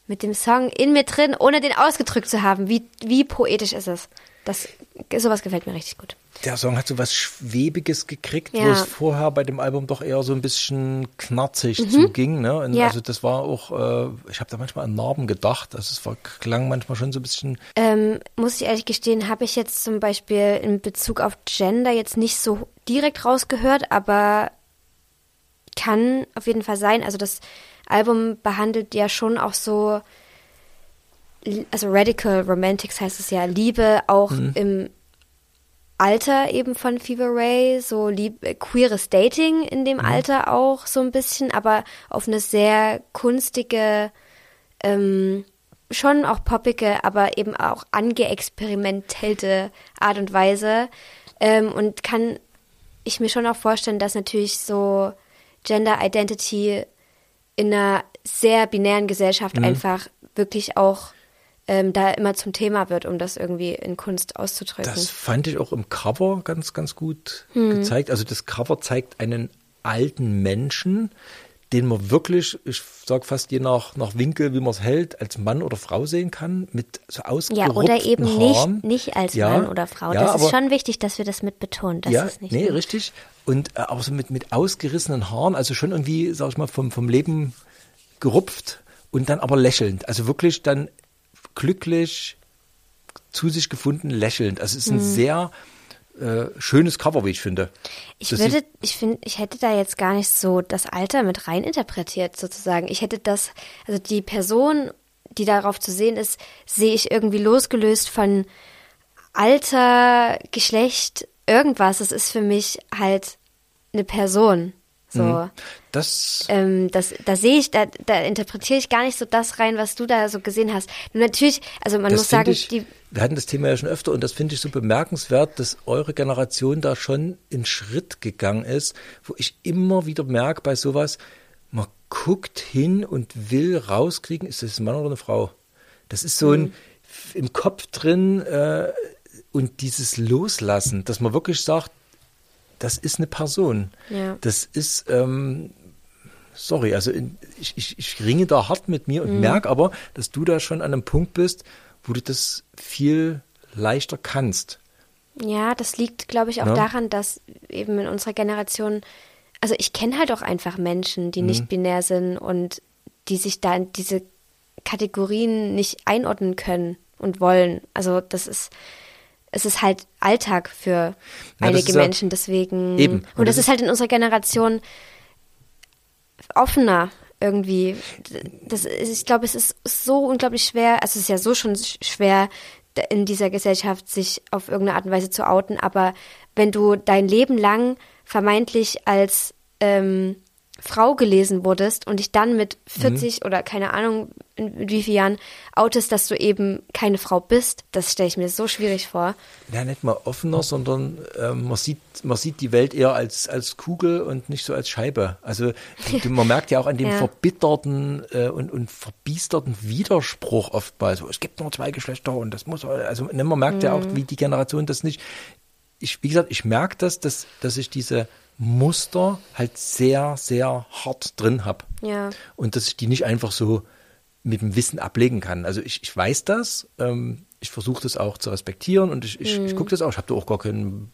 mit dem Song in mir drin, ohne den ausgedrückt zu haben? Wie, wie poetisch ist es? Das, sowas gefällt mir richtig gut. Der Song hat so was Schwebiges gekriegt, wo Ja. es vorher bei dem Album doch eher so ein bisschen knarzig zuging. Ne? Und Mhm. Ja. Also das war auch, äh, ich habe da manchmal an Narben gedacht. Also es war, klang manchmal schon so ein bisschen Ähm, muss ich ehrlich gestehen, habe ich jetzt zum Beispiel in Bezug auf Gender jetzt nicht so direkt rausgehört, aber kann auf jeden Fall sein. Also das Album behandelt ja schon auch so, also Radical Romantics heißt es ja, Liebe auch im Alter eben von Fever Ray, so lieb, äh, queeres Dating in dem Alter auch so ein bisschen, aber auf eine sehr kunstige, ähm, schon auch poppige, aber eben auch angeexperimentelte Art und Weise. Ähm, und kann ich mir schon auch vorstellen, dass natürlich so Gender Identity in einer sehr binären Gesellschaft einfach wirklich auch ähm, da immer zum Thema wird, um das irgendwie in Kunst auszudrücken. Das fand ich auch im Cover ganz, ganz gut gezeigt. Also das Cover zeigt einen alten Menschen, den man wirklich, ich sag fast je nach, nach Winkel, wie man es hält, als Mann oder Frau sehen kann, mit so ja, ausgerupften oder eben Haaren. nicht, nicht als Ja, Mann oder Frau. ja, das ist aber- schon wichtig, dass wir das mit betonen. Das ja, ist nicht nee, nur- richtig. Und äh, aber so mit, mit ausgerissenen Haaren, also schon irgendwie, sag ich mal, vom, vom Leben gerupft und dann aber lächelnd. Also wirklich dann glücklich zu sich gefunden, lächelnd. Also es ist ein sehr äh, schönes Cover, wie ich finde. Ich Das würde, ich finde, ich hätte da jetzt gar nicht so das Alter mit rein interpretiert, sozusagen. Ich hätte das, also die Person, die darauf zu sehen ist, sehe ich irgendwie losgelöst von Alter, Geschlecht, irgendwas. Es ist für mich halt eine Person. So. Mhm. Das Ähm, das, da sehe ich, da, da interpretiere ich gar nicht so das rein, was du da so gesehen hast. Nur natürlich, also man muss sagen, ich, die, wir hatten das Thema ja schon öfter und das finde ich so bemerkenswert, dass eure Generation da schon in Schritt gegangen ist, wo ich immer wieder merke bei sowas, man guckt hin und will rauskriegen, ist das ein Mann oder eine Frau? Das ist so Mhm. ein f- im Kopf drin äh, und dieses Loslassen, dass man wirklich sagt, das ist eine Person. Ja. Das ist, ähm, sorry, also in, ich, ich, ich ringe da hart mit mir und Mhm. merke aber, dass du da schon an einem Punkt bist, wo du das viel leichter kannst. Ja, das liegt, glaube ich, auch Ne? daran, dass eben in unserer Generation, also ich kenne halt auch einfach Menschen, die Mhm. nicht binär sind und die sich da in diese Kategorien nicht einordnen können und wollen. Also das ist, es ist halt Alltag für Ja, einige ist ja- Menschen, deswegen. Eben. Und, Und das das ist halt in unserer Generation offener irgendwie. Das ist, ich glaube, es ist so unglaublich schwer, also es ist ja so schon sch- schwer, in dieser Gesellschaft sich auf irgendeine Art und Weise zu outen, aber wenn du dein Leben lang vermeintlich als ähm, Frau gelesen wurdest und dich dann mit 40 oder keine Ahnung in, in wie vielen Jahren outest, dass du eben keine Frau bist, das stelle ich mir so schwierig vor. Ja, nicht mal offener, sondern ähm, man, sieht, man sieht die Welt eher als, als Kugel und nicht so als Scheibe. Also [LAUGHS] man merkt ja auch an dem Ja. verbitterten äh, und, und verbiesterten Widerspruch oftmals. So, es gibt nur zwei Geschlechter und das muss, also ne, man merkt ja auch, wie die Generation das nicht. Ich, wie gesagt, ich merke das, dass, dass ich diese Muster halt sehr, sehr hart drin habe. Ja. Und dass ich die nicht einfach so mit dem Wissen ablegen kann. Also ich, ich weiß das, ähm, ich versuche das auch zu respektieren und ich, ich, ich gucke das auch. Ich habe da auch gar keinen,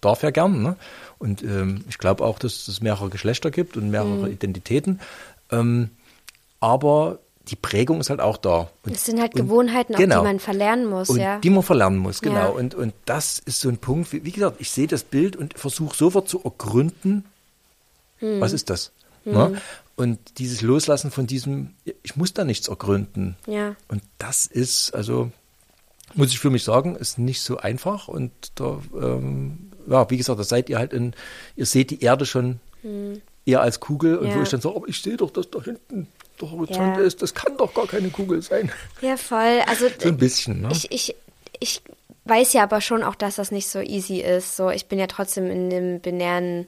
darf ja gern. Ne? Und ähm, ich glaube auch, dass es mehrere Geschlechter gibt und mehrere Identitäten. Ähm, aber die Prägung ist halt auch da. Und, Es sind halt und- Gewohnheiten, genau. die man verlernen muss, und ja. die man verlernen muss, genau. Ja. Und, und das ist so ein Punkt, wie, wie gesagt, ich sehe das Bild und versuche sofort zu ergründen, Hm. was ist das? Ne? Und dieses Loslassen von diesem, ich muss da nichts ergründen. Ja. Und das ist, also, muss ich für mich sagen, ist nicht so einfach. Und da, ähm, ja, wie gesagt, da seid ihr halt in, ihr seht die Erde schon eher als Kugel. Und Hm. Ja. wo ich dann sage, aber ich sehe doch, dass da hinten der Horizont Ja. ist, das kann doch gar keine Kugel sein. Ja, voll. Also So ein bisschen, ne? ich, ich, ich weiß ja aber schon auch, dass das nicht so easy ist. So, ich bin ja trotzdem in dem binären,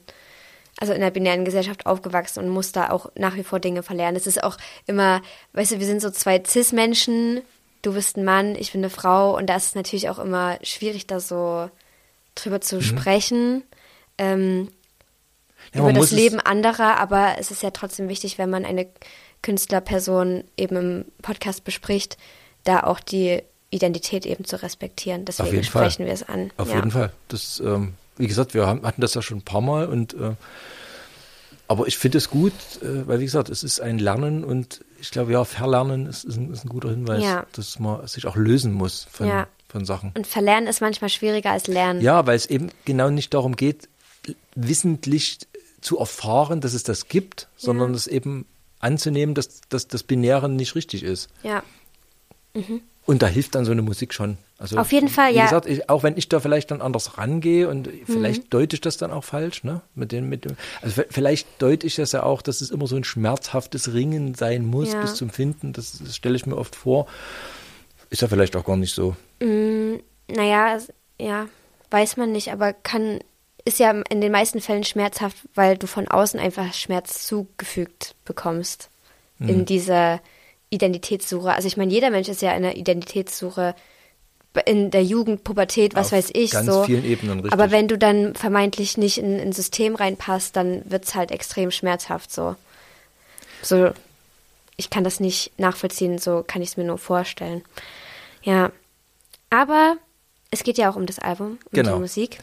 also in der binären Gesellschaft aufgewachsen und muss da auch nach wie vor Dinge verlernen. Es ist auch immer, weißt du, wir sind so zwei Cis-Menschen, du bist ein Mann, ich bin eine Frau und da ist es natürlich auch immer schwierig, da so drüber zu sprechen. Ähm, Mhm. Ja, über das Leben anderer, aber es ist ja trotzdem wichtig, wenn man eine Künstlerperson eben im Podcast bespricht, da auch die Identität eben zu respektieren. Deswegen Fall. sprechen wir es an. Auf ja. jeden Fall. Das, ähm, wie gesagt, wir haben, hatten das ja schon ein paar Mal und äh, aber ich finde es gut, äh, weil wie gesagt, es ist ein Lernen und ich glaube ja, Verlernen ist, ist, ein, ist ein guter Hinweis, Ja. dass man sich auch lösen muss von, Ja. von Sachen. Und verlernen ist manchmal schwieriger als lernen. Ja, weil es eben genau nicht darum geht, wissentlich zu erfahren, dass es das gibt, sondern es eben anzunehmen, dass, dass das Binäre nicht richtig ist. Ja. Und da hilft dann so eine Musik schon. Also, Auf jeden Fall, wie ja. Mhm. Gesagt, ich, auch wenn ich da vielleicht dann anders rangehe und vielleicht deute ich das dann auch falsch, ne? Mit dem, mit dem, also vielleicht deute ich das ja auch, dass es immer so ein schmerzhaftes Ringen sein muss Ja. bis zum Finden. Das, das stelle ich mir oft vor. Ist ja vielleicht auch gar nicht so. Naja, es- ja, weiß man nicht, aber kann, ist ja in den meisten Fällen schmerzhaft, weil du von außen einfach Schmerz zugefügt bekommst Mhm. in dieser Identitätssuche. Also ich meine, jeder Mensch ist ja in einer Identitätssuche in der Jugend, Pubertät, was Auf weiß ich. ganz so. vielen Ebenen, richtig. Aber wenn du dann vermeintlich nicht in ein System reinpasst, dann wird's halt extrem schmerzhaft so. So, ich kann das nicht nachvollziehen, so kann ich es mir nur vorstellen. Ja. Aber es geht ja auch um das Album, um Genau. die Musik.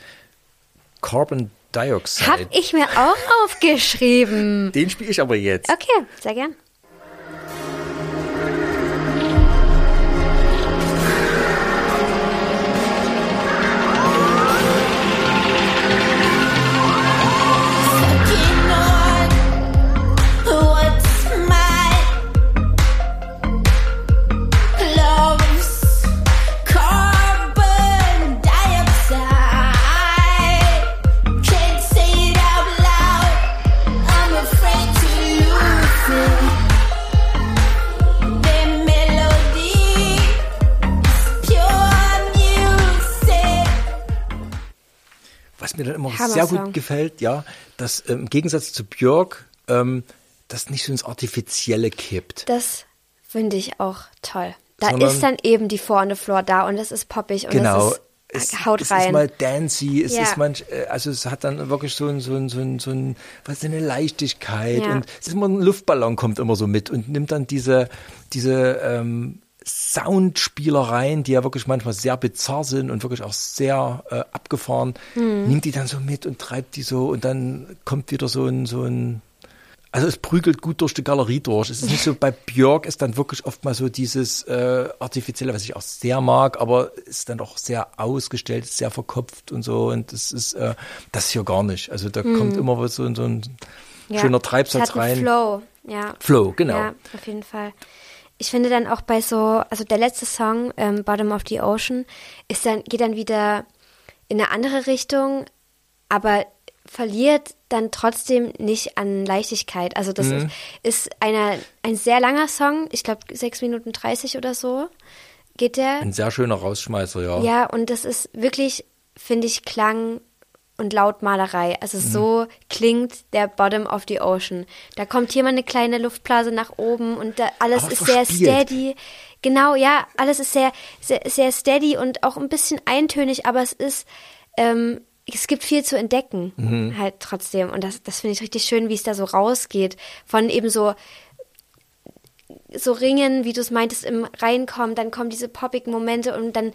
Carbon Dioxide. Hab ich mir auch aufgeschrieben. Den spiele ich aber jetzt. Okay, sehr gern. Mir dann immer sehr gut gefällt, ja, dass ähm, im Gegensatz zu Björk ähm, das nicht so ins Artifizielle kippt. Das finde ich auch toll. Da Sondern- ist dann eben die the Floor da und das ist poppig und Genau. das Es, ist, haut es rein. ist mal dancy, es Ja. ist manch, äh, also es hat dann wirklich so ein, so ein, so ein, so ein was ist eine Leichtigkeit Ja. und es ist immer ein Luftballon kommt immer so mit und nimmt dann diese, diese ähm, Soundspielereien, die ja wirklich manchmal sehr bizarr sind und wirklich auch sehr äh, abgefahren, Hm. nimmt die dann so mit und treibt die so und dann kommt wieder so ein, so ein also es prügelt gut durch die Galerie durch. Es ist nicht so, bei Björk ist dann wirklich oft mal so dieses äh, Artifizielle, was ich auch sehr mag, aber ist dann auch sehr ausgestellt, sehr verkopft und so. Und das ist äh, das hier gar nicht. Also da kommt immer so, so ein Hm. Ja. schöner Treibsatz rein. Flow, ja. Flow, genau. Ja, auf jeden Fall. Ich finde dann auch bei so, also der letzte Song, ähm, Bottom of the Ocean, ist dann, geht dann wieder in eine andere Richtung, aber verliert dann trotzdem nicht an Leichtigkeit. Also das ist, ist eine, ein sehr langer Song, ich glaube sechs Minuten 30 oder so geht der. Ein sehr schöner Rausschmeißer, ja. Ja, und das ist wirklich, finde ich, Klang und Lautmalerei. Also Mhm. so klingt der Bottom of the Ocean. Da kommt hier mal eine kleine Luftblase nach oben und da alles ist sehr verspielt. steady. Genau, ja, alles ist sehr, sehr, sehr steady und auch ein bisschen eintönig, aber es ist, ähm, es gibt viel zu entdecken, Mhm. halt trotzdem. Und das, das finde ich richtig schön, wie es da so rausgeht. Von eben so, so Ringen, wie du es meintest, im Reinkommen, dann kommen diese poppigen Momente und dann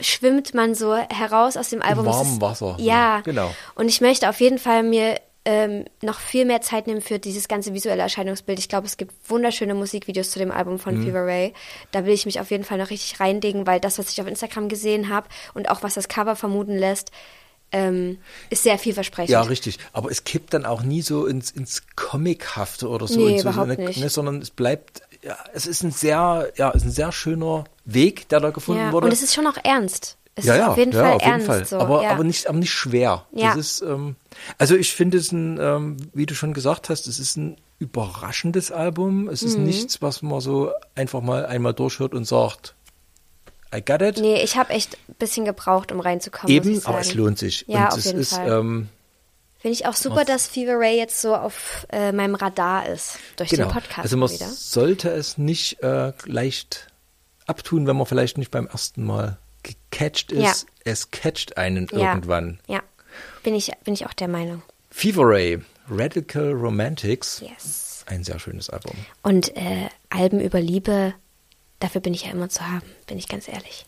schwimmt man so heraus aus dem Album. Es warmen Wasser, Ja, ja, genau. Und ich möchte auf jeden Fall mir ähm, noch viel mehr Zeit nehmen für dieses ganze visuelle Erscheinungsbild. Ich glaube, es gibt wunderschöne Musikvideos zu dem Album von Mhm. Fever Ray. Da will ich mich auf jeden Fall noch richtig reinlegen, weil das, was ich auf Instagram gesehen habe und auch was das Cover vermuten lässt, ähm, ist sehr vielversprechend. Ja, richtig. Aber es kippt dann auch nie so ins, ins Comichafte oder so. Nee, so überhaupt so eine, nicht. Ne, sondern es bleibt, ja, es ist ein sehr, ja, es ist ein sehr schöner Weg, der da gefunden ja. wurde. Und es ist schon auch ernst. Es ja, ist ja, auf jeden ja, Fall auf jeden ernst. Fall. So, aber, ja. aber nicht, aber nicht schwer. Ja. Das ist, ähm, also ich finde es ein, ähm, wie du schon gesagt hast, es ist ein überraschendes Album. Es Mhm. ist nichts, was man so einfach mal einmal durchhört und sagt, I got it. Nee, ich habe echt ein bisschen gebraucht, um reinzukommen. Eben, aber es lohnt sich. Ja, und auf es jeden ist, Fall. ähm, Finde ich auch super, dass Fever Ray jetzt so auf äh, meinem Radar ist. Durch genau. den Podcast also man wieder. sollte es nicht äh, leicht abtun, wenn man vielleicht nicht beim ersten Mal gecatcht ist. Ja. Es catcht einen Ja. irgendwann. Ja, bin ich, bin ich auch der Meinung. Fever Ray, Radical Romantics. Yes. Ein sehr schönes Album. Und äh, Alben über Liebe, dafür bin ich ja immer zu haben, bin ich ganz ehrlich.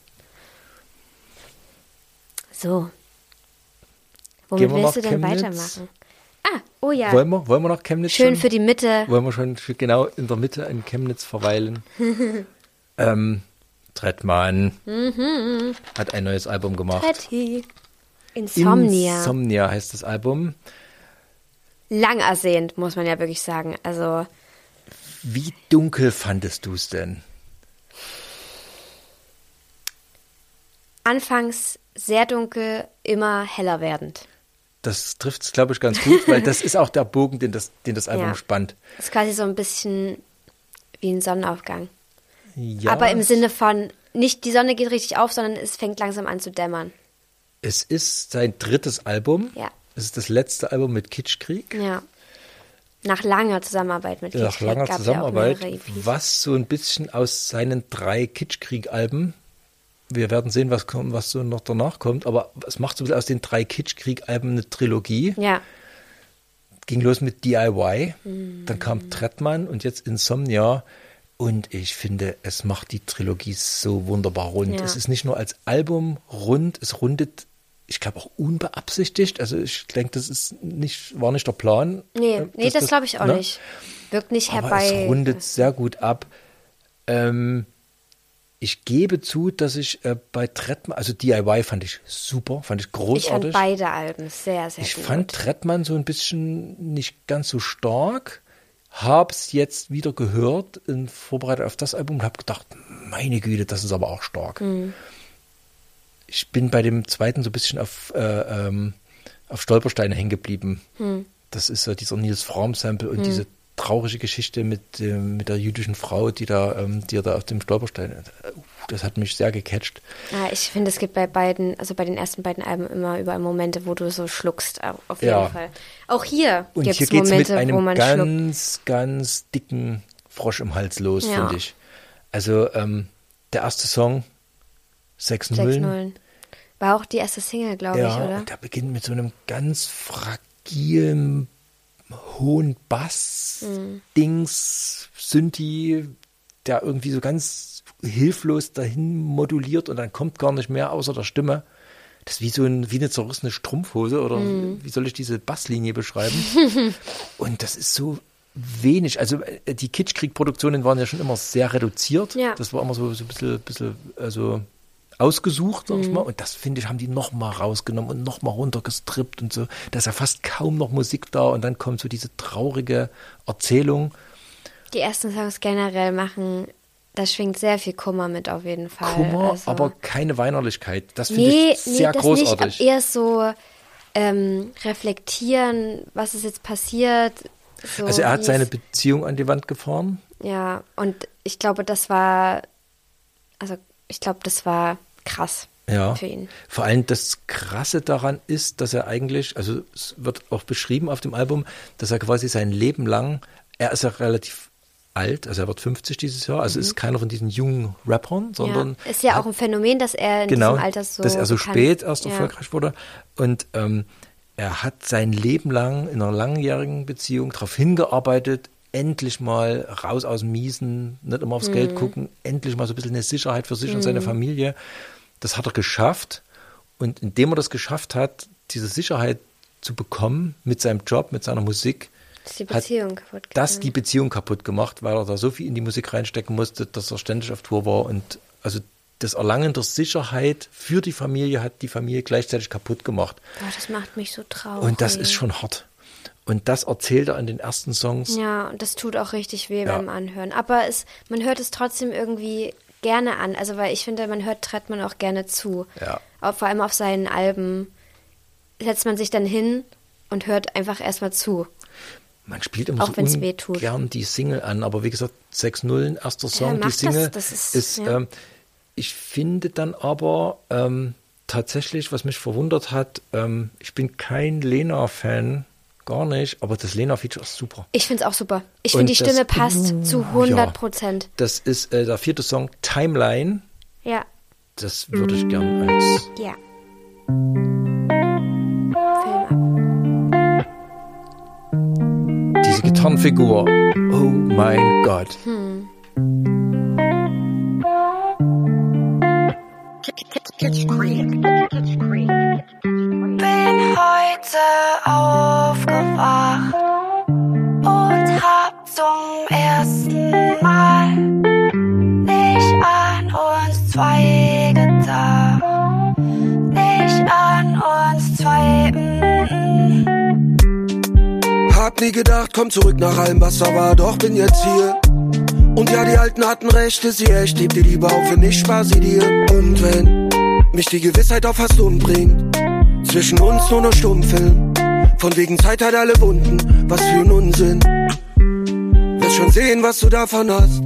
So. Womit willst du denn Chemnitz? weitermachen? Ah, oh ja. Wollen, wir, wollen wir nach Chemnitz Schön schon? für die Mitte. Wollen wir schon genau in der Mitte in Chemnitz verweilen? [LAUGHS] ähm, Trettmann hat ein neues Album gemacht. Patty. Insomnia. Insomnia heißt das Album. Lang ersehnt, muss man ja wirklich sagen. Also, Wie dunkel fandest du es denn? anfangs sehr dunkel, immer heller werdend. Das trifft es, glaube ich, ganz gut, weil das [LAUGHS] ist auch der Bogen, den das, den das Album Ja. spannt. ist quasi so ein bisschen wie ein Sonnenaufgang. Ja, Aber im Sinne von, nicht die Sonne geht richtig auf, sondern es fängt langsam an zu dämmern. Es ist sein drittes Album. Ja. Es ist das letzte Album mit Kitschkrieg. Ja. Nach langer Zusammenarbeit mit Nach Kitschkrieg langer ja auch Zusammenarbeit, EPs. was so ein bisschen aus seinen drei Kitschkrieg-Alben, wir werden sehen, was, kommt, was so noch danach kommt, aber es macht so ein bisschen aus den drei Kitschkrieg-Alben eine Trilogie. Ja, Ging los mit DIY, Mhm. dann kam Trettmann und jetzt Insomnia. Und ich finde, es macht die Trilogie so wunderbar rund. Ja. Es ist nicht nur als Album rund, es rundet, ich glaube auch unbeabsichtigt. Also ich denke, das ist nicht, war nicht der Plan. nee, äh, nee dass das, glaube ich auch ne? nicht. Wirkt nicht Aber herbei. es rundet sehr gut ab. Ähm, ich gebe zu, dass ich äh, bei Trettmann, also DIY fand ich super, fand ich ich fand großartig. beide Alben sehr, sehr Ich gut. fand Trettmann so ein bisschen nicht ganz so stark, hab's jetzt wieder gehört in Vorbereitung auf das Album und habe gedacht, meine Güte, das ist aber auch stark. Mhm. Ich bin bei dem zweiten so ein bisschen auf, äh, ähm, auf Stolpersteine hängen geblieben. Hm. Das ist so dieser Nils Fromm-Sample und diese traurige Geschichte mit, ähm, mit der jüdischen Frau, die da, ähm, die da auf dem Stolperstein, äh, das hat mich sehr gecatcht. Ja, ich finde, es gibt bei beiden, also bei den ersten beiden Alben immer überall Momente, wo du so schluckst, au- auf jeden Ja. Fall. Auch hier gibt es Momente, wo man schluckt. ganz, ganz dicken Frosch im Hals los, Ja. finde ich. Also ähm, der erste Song, 6 6 Nullen. Nullen. War auch die erste Single, glaube Ja, ich, oder? und der beginnt mit so einem ganz fragilen, hohen Bass-Dings, Synthi, der irgendwie so ganz hilflos dahin moduliert und dann kommt gar nicht mehr außer der Stimme. Das ist wie so ein, wie eine zerrissene Strumpfhose oder wie soll ich diese Basslinie beschreiben? [LAUGHS] und das ist so wenig. Also äh, die Kitschkrieg-Produktionen waren ja schon immer sehr reduziert. Ja. Das war immer so, so ein bisschen, bisschen also ausgesucht, sag ich mal. Und das, finde ich, haben die nochmal rausgenommen und nochmal runtergestrippt und so. Da ist ja fast kaum noch Musik da und dann kommt so diese traurige Erzählung. Die ersten Songs generell machen, da schwingt sehr viel Kummer mit auf jeden Fall. Kummer, also. aber keine Weinerlichkeit. Das finde nee, ich sehr nee, großartig. nicht, eher so ähm, reflektieren, was ist jetzt passiert. So, also er hat seine Beziehung an die Wand gefahren. Ja, und ich glaube, das war, also ich glaube, das war krass Ja. für ihn. Vor allem das Krasse daran ist, dass er eigentlich, also es wird auch beschrieben auf dem Album, dass er quasi sein Leben lang, er ist ja relativ alt, also er wird 50 dieses Jahr, also ist keiner von diesen jungen Rappern, sondern Mhm. ja. Ist ja auch ein Phänomen, dass er in genau, diesem Alter so. dass er so bekannt- spät erst ja. erfolgreich wurde. Und ähm, er hat sein Leben lang in einer langjährigen Beziehung darauf hingearbeitet, endlich mal raus aus dem Miesen, nicht immer aufs Mhm. Geld gucken, endlich mal so ein bisschen eine Sicherheit für sich und seine Familie. Das hat er geschafft. Und indem er das geschafft hat, diese Sicherheit zu bekommen mit seinem Job, mit seiner Musik, Ist die hat Beziehung kaputt das die Beziehung kaputt gemacht, weil er da so viel in die Musik reinstecken musste, dass er ständig auf Tour war und also das Erlangen der Sicherheit für die Familie hat die Familie gleichzeitig kaputt gemacht. Boah, das macht mich so traurig. Und das ist schon hart. Und das erzählt er in den ersten Songs. Ja, und das tut auch richtig weh Ja. beim Anhören. Aber es, man hört es trotzdem irgendwie gerne an. Also, weil ich finde, man hört Trettmann auch gerne zu. Ja. Auch vor allem auf seinen Alben setzt man sich dann hin und hört einfach erstmal zu. Man spielt immer Auch so ungern die Single an, aber wie gesagt, 6 Nullen, erster Song, mach die Single das, das ist- ist, ja. ähm, ich finde dann aber ähm, tatsächlich, was mich verwundert hat, ähm, ich bin kein Lena-Fan, gar nicht, aber das Lena-Feature ist super. Ich finde es auch super. Ich finde, die das- Stimme passt zu Ja. 100 Prozent. Das ist äh, der vierte Song, Timeline. Ja. Das würde ich gern als Ja. Film ab. diese Gitarrenfigur. Oh mein Gott. Bin heute aufgewacht und hab zum ersten Mal nicht an uns zwei gedacht. Nicht an uns zwei. -mm. Hab nie gedacht, komm zurück nach allem, was da war, doch bin jetzt hier. Und ja, die Alten hatten recht, ist sie echt, heb die Liebe auf, wenn nicht, spar sie dir. Und wenn Mich die Gewissheit auf fast umbringt. Zwischen uns nur noch Stummfilm. Von wegen Zeit hat alle Wunden, was für ein Unsinn. Wirst schon sehen, was du davon hast.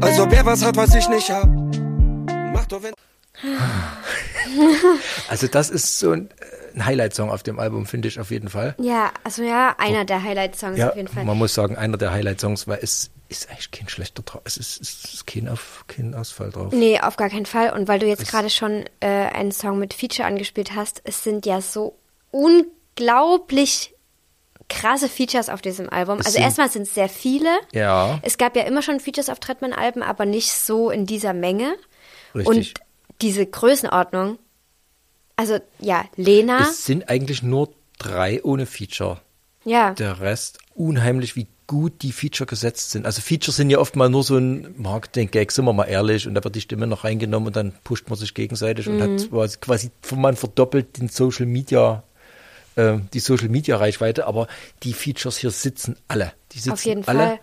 Als ob er was hat, was ich nicht hab. Mach doch, wenn. [LAUGHS] Also das ist so ein, ein Highlight-Song auf dem Album, finde ich auf jeden Fall. Ja, also ja, einer der Highlight-Songs Ja, auf jeden Fall. man muss sagen, einer der Highlight-Songs, weil es ist eigentlich kein schlechter drauf. Es ist, es ist kein, auf, kein Ausfall drauf. Nee, auf gar keinen Fall. Und weil du jetzt gerade schon äh, einen Song mit Feature angespielt hast, es sind ja so unglaublich krasse Features auf diesem Album. Also erstmal sind es sehr viele. Ja. Es gab ja immer schon Features auf Trettmann-Alben, aber nicht so in dieser Menge. Richtig. Und diese Größenordnung. Also ja, Lena. Es sind eigentlich nur drei ohne Feature. ja. Der Rest unheimlich, wie gut die Feature gesetzt sind. Also Features sind ja oft mal nur so ein Marketing-Gag, sind wir mal ehrlich, und da wird die Stimme noch reingenommen und dann pusht man sich gegenseitig und Mhm. hat quasi- quasi man verdoppelt den Social Media, äh, die Social Media Reichweite, aber die Features hier sitzen alle. Die sitzen Auf jeden alle. Fall.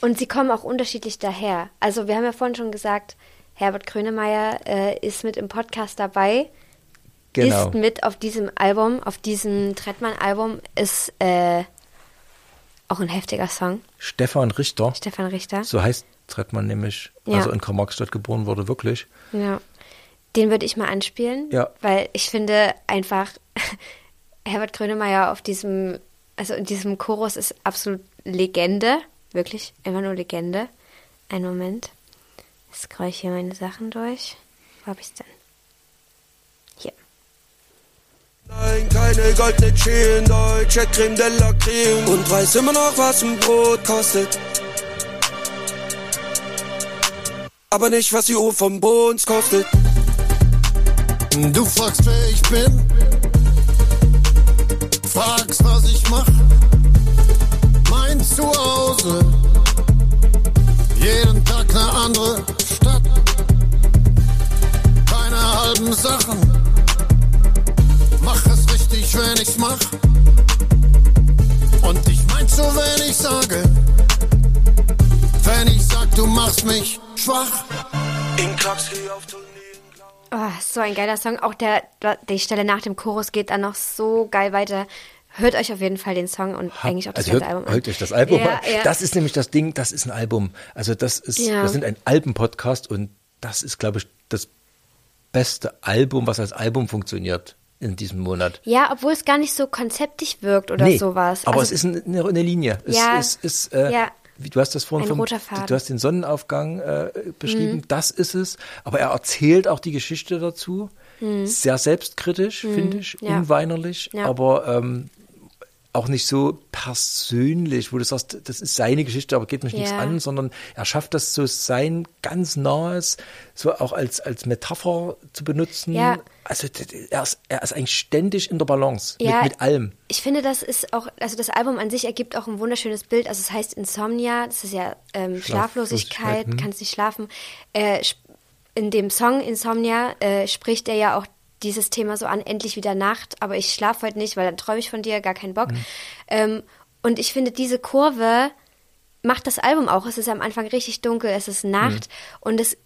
Und sie kommen auch unterschiedlich daher. Also wir haben ja vorhin schon gesagt, Herbert Grönemeyer äh, ist mit im Podcast dabei. Genau. Ist mit auf diesem Album, auf diesem Trettmann-Album, ist äh, auch ein heftiger Song. Stefan Richter, Stefan Richter. so heißt Trettmann nämlich, Ja. also in Karl-Marx-Stadt geboren wurde, wirklich. Ja. Den würde ich mal anspielen, Ja. weil ich finde einfach, [LAUGHS] Herbert Grönemeyer auf diesem, also in diesem Chorus ist absolut Legende. Wirklich, immer nur Legende. Einen Moment. Jetzt scroll ich hier meine Sachen durch. Wo hab ich's denn? Hier. Nein, keine goldene Chain, deutsche Creme de la Creme. Und weiß immer noch, was ein Brot kostet. Aber nicht, was die Uhr vom Bones kostet. Du fragst, wer ich bin. Fragst, was ich mach. Mein Zuhause. Jeden Tag eine andere Stadt. Keine halben Sachen. Mach es richtig, wenn ich's mach. Und ich mein so, wenn ich sage. Wenn ich sag, du machst mich schwach. In Klaxi auf Turnieren. Oh, so ein geiler Song. Auch der, die Stelle nach dem Chorus geht dann noch so geil weiter. Hört euch auf jeden Fall den Song und eigentlich auch das also ganze hört, Album an. hört euch das Album Ja, an. ja. Das ist nämlich das Ding, das ist ein Album. Also das ist, Ja. wir sind ein Alben-Podcast und das ist, glaube ich, das beste Album, was als Album funktioniert in diesem Monat. Ja, obwohl es gar nicht so konzeptig wirkt oder Nee, sowas. Aber Also- es ist eine, eine Linie. Es Ja, ist, ist äh, ja. wie du hast das vorhin vom, du hast den Sonnenaufgang äh, beschrieben, Mhm. das ist es. Aber er erzählt auch die Geschichte dazu. Sehr selbstkritisch, finde ich, Mhm. Ja. unweinerlich, Ja. aber ähm, auch nicht so persönlich, wo du sagst, das ist seine Geschichte, aber geht mich nichts Ja. an, sondern er schafft das so sein ganz nahes, so auch als, als Metapher zu benutzen. Ja. Also er ist, er ist eigentlich ständig in der Balance Ja, mit, mit allem. Ich finde, das ist auch, also das Album an sich ergibt auch ein wunderschönes Bild. Also es heißt Insomnia, das ist ja ähm, Schlaflosigkeit, Schlaflosigkeit, hm. kannst nicht schlafen. Äh, in dem Song Insomnia äh, spricht er ja auch dieses Thema so an, endlich wieder Nacht, aber ich schlafe heute nicht, weil dann träume ich von dir, gar keinen Bock. Ähm, und ich finde, diese Kurve macht das Album auch. Es ist am Anfang richtig dunkel, es ist Nacht und es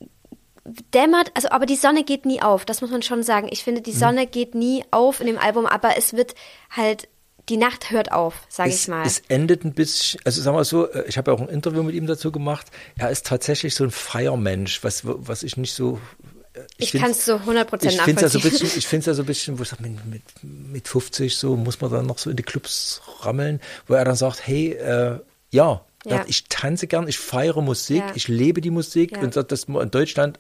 dämmert, also aber die Sonne geht nie auf, das muss man schon sagen. Ich finde, Mhm. die Sonne geht nie auf in dem Album, aber es wird halt, die Nacht hört auf, sage ich mal. Es endet ein bisschen, also sagen wir so, äh, ich habe ja auch ein Interview mit ihm dazu gemacht. Er ist tatsächlich so ein Feiermensch, was, was ich nicht so. Ich 100% finde es ja so ein nachvollziehen. bisschen, ich finde es ja so ein bisschen, wo ich sage, mit, mit, mit 50 so muss man dann noch so in die Clubs rammeln, wo er dann sagt, hey, äh, ja, Ja. ich tanze gern, ich feiere Musik, Ja. ich lebe die Musik Ja. und sagt, dass man in Deutschland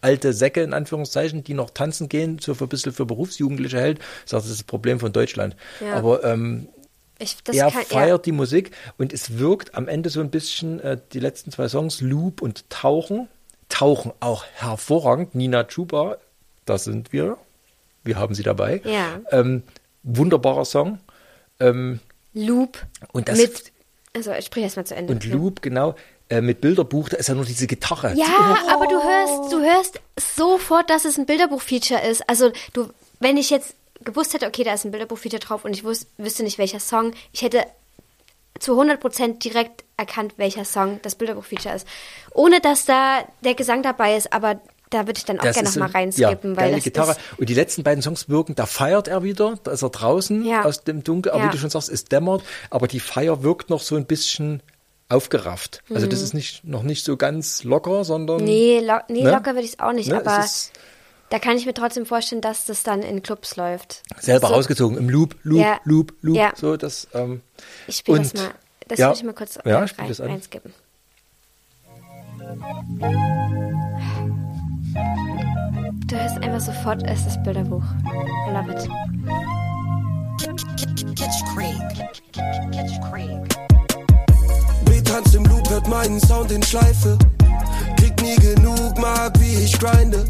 alte Säcke in Anführungszeichen, die noch tanzen gehen, so für ein bisschen für Berufsjugendliche hält, sagt, das ist das Problem von Deutschland. Aber ähm, Ich, er kann, feiert die Musik und es wirkt am Ende so ein bisschen, äh, die letzten zwei Songs, Loop und Tauchen, tauchen auch hervorragend. Nina Chuba, da sind wir, wir haben sie dabei. Ja. Ähm, wunderbarer Song. Ähm, Loop Und das- mit, also ich spreche erstmal zu Ende. und Loop, genau, äh, mit Bilderbuch, da ist ja nur diese Gitarre. Ja, aber du hörst, du hörst sofort, dass es ein Bilderbuch-Feature ist. Also du, wenn ich jetzt gewusst hätte, okay, da ist ein Bilderbuch-Feature drauf und ich wüsste nicht welcher Song, ich hätte zu 100% direkt erkannt, welcher Song das Bilderbuch-Feature ist. Ohne dass da der Gesang dabei ist, aber Da würde ich dann auch gerne ist noch mal so- reinskippen, ja, weil geile Gitarre. Und die letzten beiden Songs wirken, da feiert er wieder, da ist er draußen Ja. aus dem Dunkel, aber Ja. wie du schon sagst, es dämmert, aber die Feier wirkt noch so ein bisschen aufgerafft. Also das ist nicht, noch nicht so ganz locker, sondern Mhm. Nee, lo nee Ne? locker würde ich es auch nicht, Ne, aber es ist- da kann ich mir trotzdem vorstellen, dass das dann in Clubs läuft. selber so, rausgezogen im Loop, Loop, Ja. Loop, Loop, Ja. so das. Ähm, Ich spiele das mal. Das ja, würde ich mal kurz ja, rein, spiel das an. reinskippen. Du hörst einfach sofort, es ist das Bilderbuch. I love it. B tanzt im Loop, hört meinen Sound in Schleife. Krieg nie genug, mag wie ich grinde.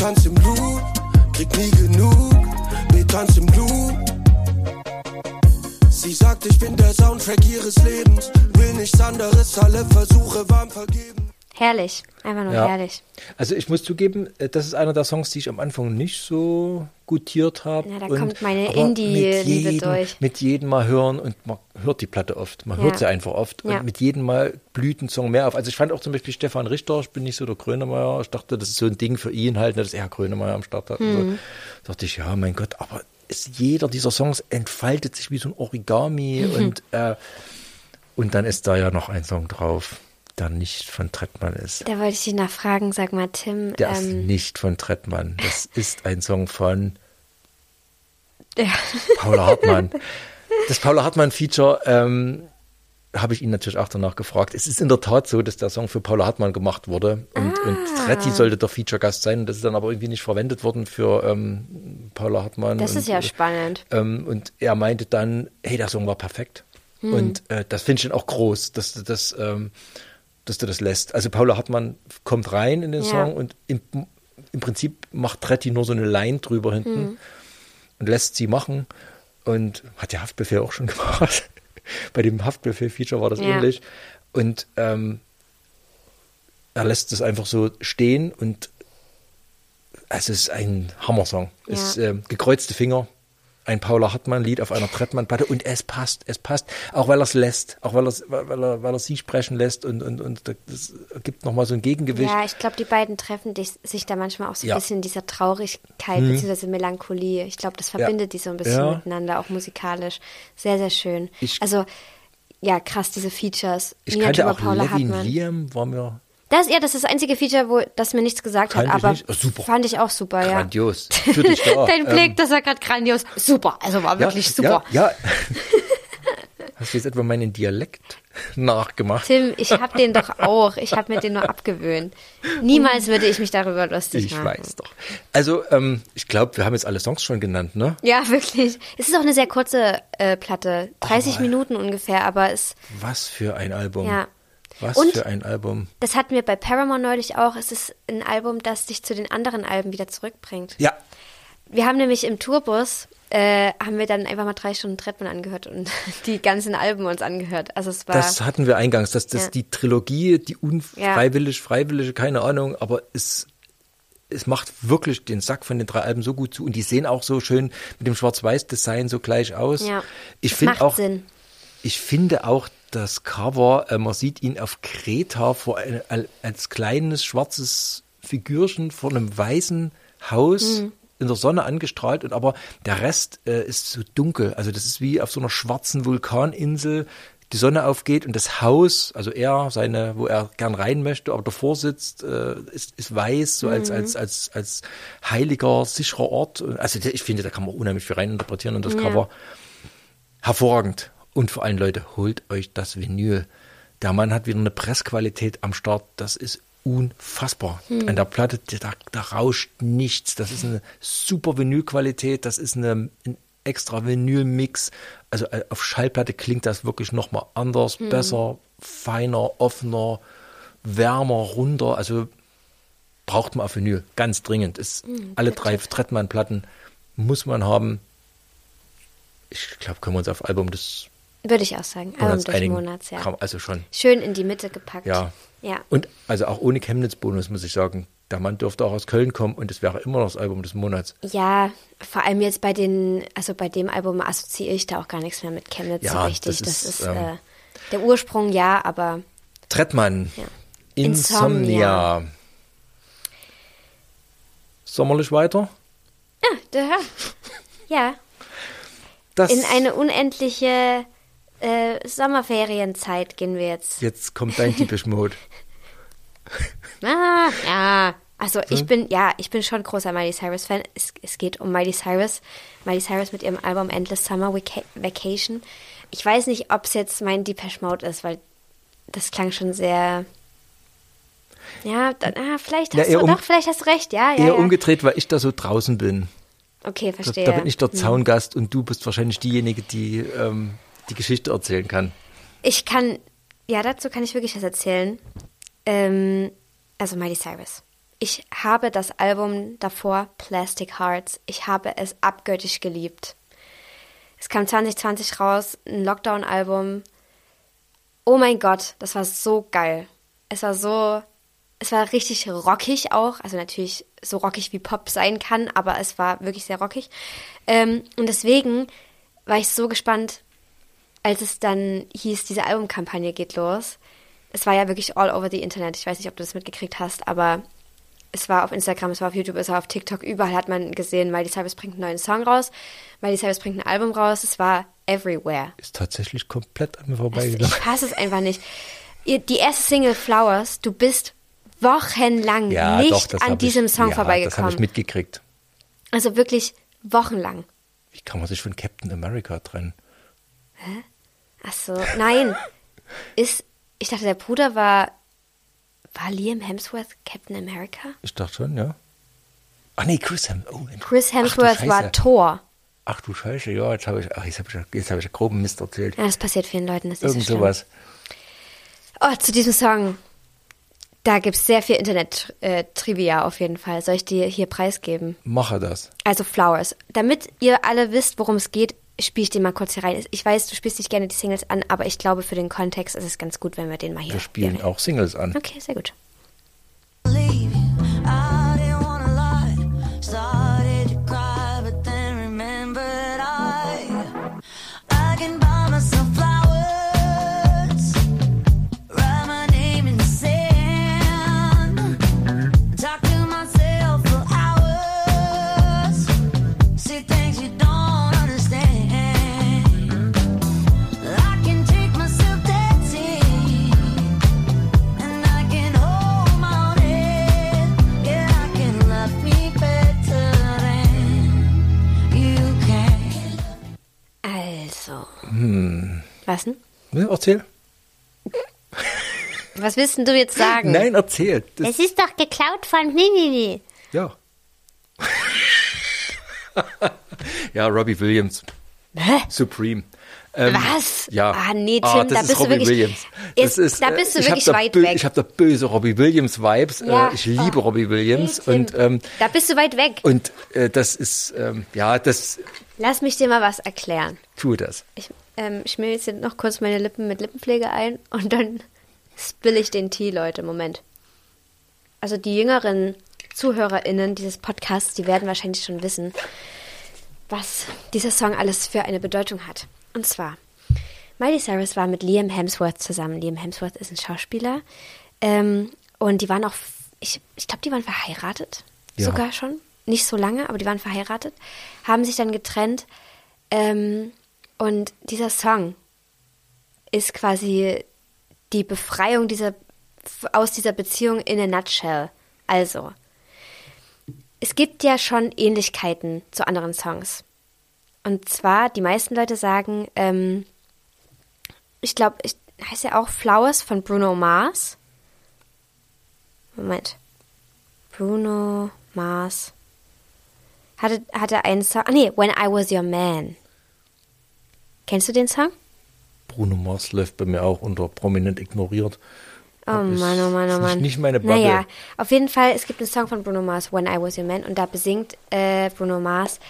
B tanzt im Loop, krieg nie genug. B tanzt im Loop. Sie sagt, ich bin der Soundtrack ihres Lebens. Will nichts anderes, alle Versuche waren vergeben. Herrlich. Einfach nur Ja. herrlich. Also ich muss zugeben, äh, das ist einer der Songs, die ich am Anfang nicht so gutiert habe. Ja, da Und- kommt meine Indie-Liebe mit jedem- durch. Mit jedem Mal hören und man hört die Platte oft. Man Ja. hört sie einfach oft. Ja. Und mit jedem Mal blüht ein Song mehr auf. Also ich fand auch zum Beispiel Stefan Richter, ich bin nicht so der Grönemeyer. Ich dachte, das ist so ein Ding für ihn halt, ne, dass er Grönemeyer am Start hat. Mhm. so. dachte ich, ja, mein Gott, aber ist jeder dieser Songs entfaltet sich wie so ein Origami Mhm. [LAUGHS] und, äh, und dann ist da ja noch ein Song drauf, der nicht von Trettmann ist. Da wollte ich dich nachfragen, sag mal, Tim. Der ist ähm, nicht von Trettmann. Das ist ein Song von ja. Paula Hartmann. [LAUGHS] Das Paula Hartmann-Feature ähm, habe ich ihn natürlich auch danach gefragt. Es ist in der Tat so, dass der Song für Paula Hartmann gemacht wurde und, und Ah. Tretti sollte der Feature-Gast sein. Das ist dann aber irgendwie nicht verwendet worden für ähm, Paula Hartmann. Das und, ist ja spannend. Ähm, und er meinte dann, hey, der Song war perfekt. Hm. Und äh, das finde ich dann auch groß, dass das, ähm, dass du das lässt. Also Paula Hartmann kommt rein in den Ja. Song und im, im Prinzip macht Tretti nur so eine Line drüber hinten Hm. und lässt sie machen. Und hat der Haftbefehl auch schon [LAUGHS] gemacht. Bei dem Haftbefehl-Feature war das Ja. ähnlich. Und ähm, er lässt es einfach so stehen und es ist ein Hammersong. Ja. Es ist ähm, gekreuzte Finger, ein Paula Hartmann-Lied auf einer Trettmann-Platte und es passt, es passt, auch weil er es lässt, auch weil, er's- weil, er, weil er sie sprechen lässt und, und, und das gibt nochmal so ein Gegengewicht. Ja, ich glaube, die beiden treffen sich da manchmal auch so ein Ja. bisschen in dieser Traurigkeit bzw. Melancholie. Ich glaube, das verbindet die so ein bisschen Ja. miteinander, auch musikalisch. Sehr, sehr schön. Ich- also, ja, krass, diese Features. Ich Nina kannte auch Paula Levin Hartmann. Liam, war mir Das, ja, das ist das einzige Feature, wo das mir nichts gesagt Kannte hat, ich aber nicht. Oh, super. fand ich auch super, ja. grandios. [LAUGHS] Für dich da. Dein Blick, Ähm, das war gerade grandios. Super, also war wirklich super. Ja, ja. [LAUGHS] Hast du jetzt etwa meinen Dialekt nachgemacht? Tim, ich hab den doch auch. Ich habe mir den nur abgewöhnt. Niemals würde ich mich darüber lustig Ich machen. weiß doch. Also, ähm, ich glaube, wir haben jetzt alle Songs schon genannt, ne? Ja, wirklich. Es ist auch eine sehr kurze äh, Platte. 30 Oh. Minuten ungefähr, aber es, Was für ein Album. Ja. Was Und- für ein Album. das hatten wir bei Paramore neulich auch. Es ist ein Album, das dich zu den anderen Alben wieder zurückbringt. Ja, Wir haben nämlich im Tourbus, äh, haben wir dann einfach mal drei Stunden Trettmann angehört und [LAUGHS] die ganzen Alben uns angehört. Also es war, das hatten wir eingangs. Das, das Ja. die Trilogie, die unfreiwillig, freiwillige, keine Ahnung, aber es, es macht wirklich den Sack von den drei Alben so gut zu. Und die sehen auch so schön mit dem Schwarz-Weiß-Design so gleich aus. ja, Ich finde macht auch, Sinn. ich finde auch das Cover, äh, man sieht ihn auf Kreta vor ein, al- als kleines schwarzes Figürchen vor einem weißen Haus Mhm. in der Sonne angestrahlt und aber der Rest äh, ist so dunkel. Also das ist wie auf so einer schwarzen Vulkaninsel. Die Sonne aufgeht und das Haus, also er, seine, wo er gern rein möchte, aber davor sitzt, äh, ist, ist weiß, so Mhm. als, als, als, als heiliger, sicherer Ort. Und Also ich finde, da kann man unheimlich viel reininterpretieren in das Ja. Cover hervorragend. Und vor allem, Leute, holt euch das Vinyl. Der Mann hat wieder eine Pressqualität am Start. Das ist unfassbar. An der Platte, da, da rauscht nichts. Das ist eine super Vinylqualität. Das ist eine, ein extra Vinyl-Mix. Also äh, auf Schallplatte klingt das wirklich nochmal anders, besser, feiner, offener, wärmer, runder. Also braucht man auf Vinyl. Ganz dringend. Ist alle drei Trettmann-Platten muss man haben. Ich glaube, können wir uns auf Album des Würde ich auch sagen. Album Monats des einigen. Monats, ja. Also schon. Schön in die Mitte gepackt. Ja. Ja. Und also auch ohne Chemnitz-Bonus muss ich sagen, der Mann dürfte auch aus Köln kommen und es wäre immer noch das Album des Monats. Ja, vor allem jetzt bei den, also bei dem Album assoziiere ich da auch gar nichts mehr mit Chemnitz Ja, so richtig. das Das ist, ist, ähm, äh, der Ursprung, ja, aber Trettmann, Ja. Insomnia. sommerlich weiter. Ah, da, ja, Das, in eine unendliche äh, Sommerferienzeit gehen wir jetzt. jetzt kommt dein Deepish Mode. [LAUGHS] Ah, ja. Also ich bin, ja, ich bin schon großer Miley Cyrus Fan. Es, es geht um Miley Cyrus. Miley Cyrus mit ihrem Album Endless Summer Vaca Vacation. Ich weiß nicht, ob es jetzt mein Depeche Mode ist, weil das klang schon sehr. Ja, dann, ah, vielleicht Ja, hast eher du um- doch, vielleicht hast du recht, ja, ja. Eher ja. umgedreht, weil ich da so draußen bin. Okay, Da, verstehe. da bin ich der Zaungast und du bist wahrscheinlich diejenige, die ähm, die Geschichte erzählen kann. Ich kann, ja, dazu kann ich wirklich was erzählen. Ähm, also Miley Cyrus. Ich habe das Album davor, Plastic Hearts, ich habe es abgöttisch geliebt. Es kam 2020 raus, ein Lockdown-Album. Oh mein Gott, das war so geil. Es war so, es war richtig rockig auch, also natürlich so rockig wie Pop sein kann, aber es war wirklich sehr rockig. Ähm, und deswegen war ich so gespannt, als es dann hieß, diese Albumkampagne geht los. Es war ja wirklich all over the Internet. Ich weiß nicht, ob du das mitgekriegt hast, aber es war auf Instagram, es war auf YouTube, es war auf TikTok. Überall hat man gesehen, Miley Cyrus bringt einen neuen Song raus, Miley Cyrus bringt ein Album raus. Es war everywhere. Ist tatsächlich komplett an mir vorbeigegangen. ich fasse es einfach nicht. Die erste Single Flowers, du bist wochenlang Ja, nicht doch, an diesem ich, Song ja, Das habe vorbeigekommen. ich mitgekriegt. also wirklich wochenlang. Wie kann man sich von Captain America trennen? Ach so, nein. Ist, ich dachte, der Bruder war, war Liam Hemsworth Captain America? Ich dachte schon, ja. Ach nee, Chris Hemsworth. Oh, Chris Hemsworth war. Thor. Ach du Scheiße, ja, jetzt habe ich, ach, jetzt habe ich, jetzt habe ich einen groben Mist erzählt. Ja, das passiert vielen Leuten, das ist Irgend so sowas. Oh, zu diesem Song. Da gibt es sehr viel Internet-Trivia auf jeden Fall. Soll ich dir hier preisgeben? Mache das. Also Flowers. Damit ihr alle wisst, worum es geht, spiele ich den mal kurz hier rein. Ich weiß, du spielst nicht gerne die Singles an, aber ich glaube, für den Kontext ist es ganz gut, wenn wir den mal hier Wir spielen hier auch Singles an. Okay, sehr gut. leave you. I didn't wanna lie. Hm. Was denn? Ne, erzähl. Was willst denn du jetzt sagen? Nein, erzähl. Das, Es ist doch geklaut von Nini. ja. [LAUGHS] ja, Robbie Williams. Hä? Supreme. Ähm, Was? Ja. Ah, nee, Tim, Ah, da das ist bist du Robbie wirklich- Williams. Jetzt- Das ist, da äh, bist du hab wirklich weit weg. Ich habe da böse Robbie Williams Vibes. Ja. Äh, ich liebe Oh. Robbie Williams Nee, und ähm, Da bist du weit weg. und äh, das ist ähm, ja, das Lass mich dir mal was erklären. tue das. Ich ähm, schmier jetzt noch kurz meine Lippen mit Lippenpflege ein und dann spill ich den Tee, Leute. Moment. Also die jüngeren ZuhörerInnen dieses Podcasts, die werden wahrscheinlich schon wissen, was dieser Song alles für eine Bedeutung hat. Und zwar, Miley Cyrus war mit Liam Hemsworth zusammen. Liam Hemsworth ist ein Schauspieler. Ähm, und die waren auch, ich, ich glaube, die waren verheiratet. Ja. Sogar schon. Nicht so lange, aber die waren verheiratet. Haben sich dann getrennt. Ähm, und dieser Song ist quasi die Befreiung dieser, aus dieser Beziehung in a nutshell. Also, es gibt ja schon Ähnlichkeiten zu anderen Songs. Und zwar, die meisten Leute sagen, ähm, ich glaube, ich heißt ja auch Flowers von Bruno Mars. Moment. Bruno Mars. Hatte, hatte einen Song. Ah, nee, When I Was Your Man. Kennst du den Song? Bruno Mars läuft bei mir auch unter prominent ignoriert. Oh Mann, oh Mann, oh nicht- Mann. nicht meine Bubble. Naja, auf jeden Fall, es gibt einen Song von Bruno Mars, When I Was Your Man, und da besingt äh, Bruno Mars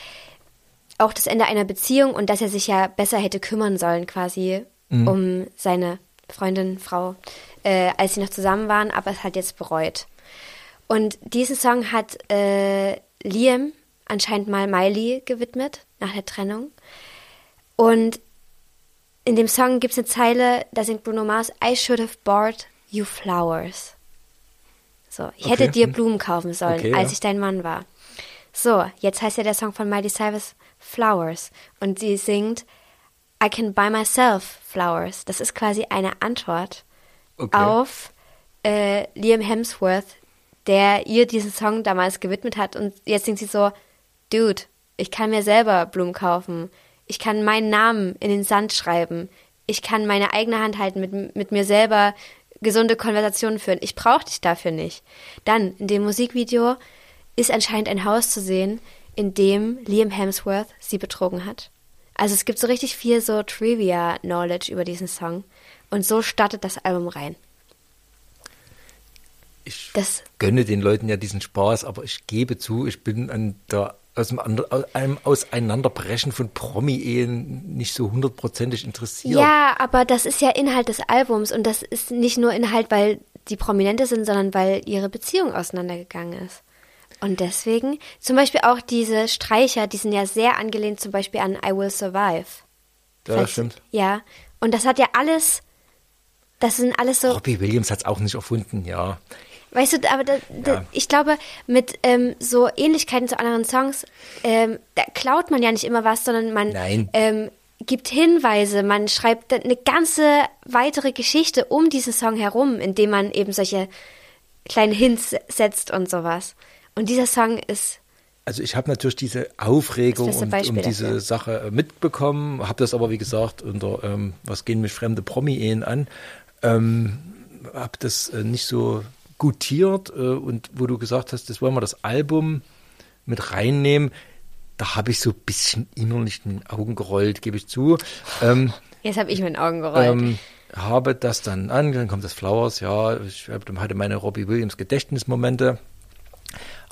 auch das Ende einer Beziehung und dass er sich ja besser hätte kümmern sollen, quasi, Mhm. um seine Freundin, Frau, äh, als sie noch zusammen waren, aber es hat jetzt bereut. Und diesen Song hat äh, Liam anscheinend mal Miley gewidmet, nach der Trennung. Und in dem Song gibt es eine Zeile, da singt Bruno Mars, I should have bought you flowers. So, ich Okay, hätte dir. Blumen kaufen sollen, Okay, als ja. ich dein Mann war. So, jetzt heißt ja der Song von Miley Cyrus Flowers und sie singt I can buy myself flowers. Das ist quasi eine Antwort Okay. auf äh, Liam Hemsworth, der ihr diesen Song damals gewidmet hat. Und jetzt singt sie so, Dude, ich kann mir selber Blumen kaufen. Ich kann meinen Namen in den Sand schreiben. Ich kann meine eigene Hand halten, mit, mit mir selber gesunde Konversationen führen. Ich brauche dich dafür nicht. Dann, in dem Musikvideo ist anscheinend ein Haus zu sehen, in dem Liam Hemsworth sie betrogen hat. Also es gibt so richtig viel so Trivia-Knowledge über diesen Song. Und so startet das Album rein. Ich Das- gönne den Leuten ja diesen Spaß, aber ich gebe zu, ich bin an der aus dem einem Auseinanderbrechen von Promi-Ehen nicht so hundertprozentig interessiert. Ja, aber das ist ja Inhalt des Albums und das ist nicht nur Inhalt, weil die Prominente sind, sondern weil ihre Beziehung auseinandergegangen ist. Und deswegen, zum Beispiel auch diese Streicher, die sind ja sehr angelehnt zum Beispiel an I Will Survive. Ja, Falls- stimmt. Ja, und das hat ja alles, das sind alles so, Robbie Williams hat es auch nicht erfunden, ja. Weißt du, aber da, da, Ja. ich glaube, mit ähm, so Ähnlichkeiten zu anderen Songs, ähm, da klaut man ja nicht immer was, sondern man ähm, gibt Hinweise, man schreibt eine ganze weitere Geschichte um diesen Song herum, indem man eben solche kleinen Hints setzt und sowas. Und dieser Song ist, Also ich habe natürlich diese Aufregung und, um diese dafür. Sache äh, mitbekommen, habe das aber wie gesagt unter ähm, was gehen mich fremde Promi-Ehen an, ähm, habe das äh, nicht so gutiert äh, und wo du gesagt hast, das wollen wir das Album mit reinnehmen, da habe ich so ein bisschen innerlich in den Augen gerollt, gebe ich zu. Ähm, jetzt habe ich mit den Augen gerollt. ähm, habe das dann an, dann kommt das Flowers, ja, ich hatte meine Robbie Williams Gedächtnismomente.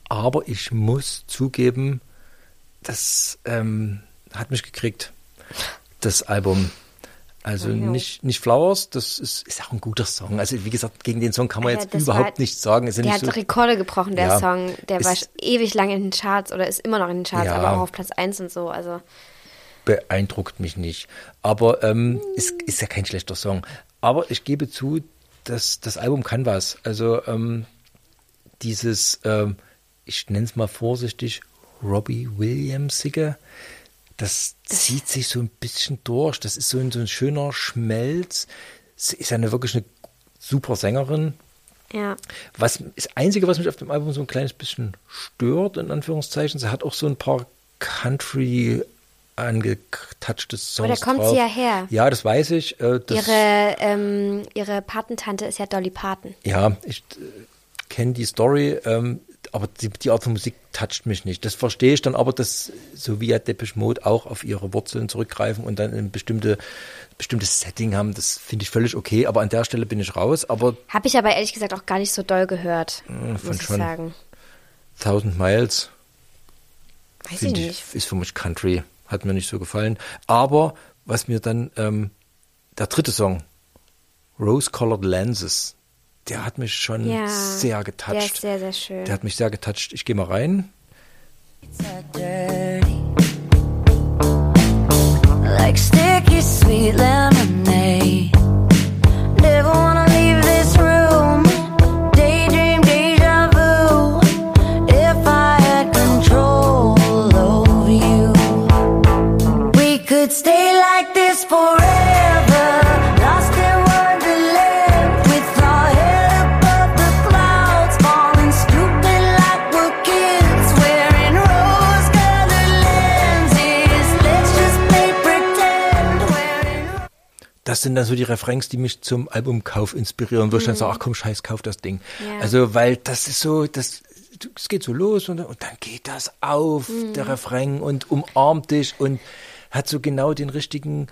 Aber ich muss zugeben, das ähm, hat mich gekriegt, das Album. Also Ja. nicht, nicht Flowers, das ist, ist auch ein guter Song. Also wie gesagt, gegen den Song kann man Ja, jetzt überhaupt war- nichts sagen. Ist ja der nicht hat so, Rekorde gebrochen, der Ja, Song. Der war ist- ewig lang in den Charts oder ist immer noch in den Charts, Ja. aber auch auf Platz 1 und so. Also beeindruckt mich nicht. Aber ähm, ist, ist ja kein schlechter Song. Aber ich gebe zu, dass das Album kann was. Also ähm, dieses, ähm, ich nenne es mal vorsichtig, Robbie Williamsige, das, zieht sich so ein bisschen durch. Das ist so ein, so ein schöner Schmelz. Sie ist eine wirklich eine super Sängerin. ja. Was das Einzige, was mich auf dem Album so ein kleines bisschen stört, in Anführungszeichen, sie hat auch so ein paar Country angetouchte Songs. Aber da kommt drauf. sie ja her. Ja, das weiß ich. Äh, das, Ihre, ähm, ihre Patentante ist ja Dolly Parton. Ja, ich äh, kenne die Story, ähm, aber die, die Art von Musik toucht mich nicht. Das verstehe ich dann aber, dass so wie ja Depeche Mode auch auf ihre Wurzeln zurückgreifen und dann ein bestimmte, bestimmtes Setting haben, das finde ich völlig okay, aber an der Stelle bin ich raus. Aber Habe ich aber ehrlich gesagt auch gar nicht so doll gehört, muss ich sagen. 1000 Miles Weiß ich nicht. ich, ist für mich Country. Hat mir nicht so gefallen. Aber was mir dann, ähm, der dritte Song, Rose Colored Lenses, der hat mich schon Ja, sehr getoucht. der ist sehr, sehr schön. Der hat mich sehr getoucht. Ich gehe mal rein. dirty. Like sticky sweet lemonade. Das sind dann so die Refrains, die mich zum Albumkauf inspirieren, wo ich dann sage, ach komm, scheiß, kauf das Ding. Mhm. Ja. Also, weil das ist so, das, es geht so los und, und dann geht das auf, Mhm. der Refrain und umarmt dich und hat so genau den richtigen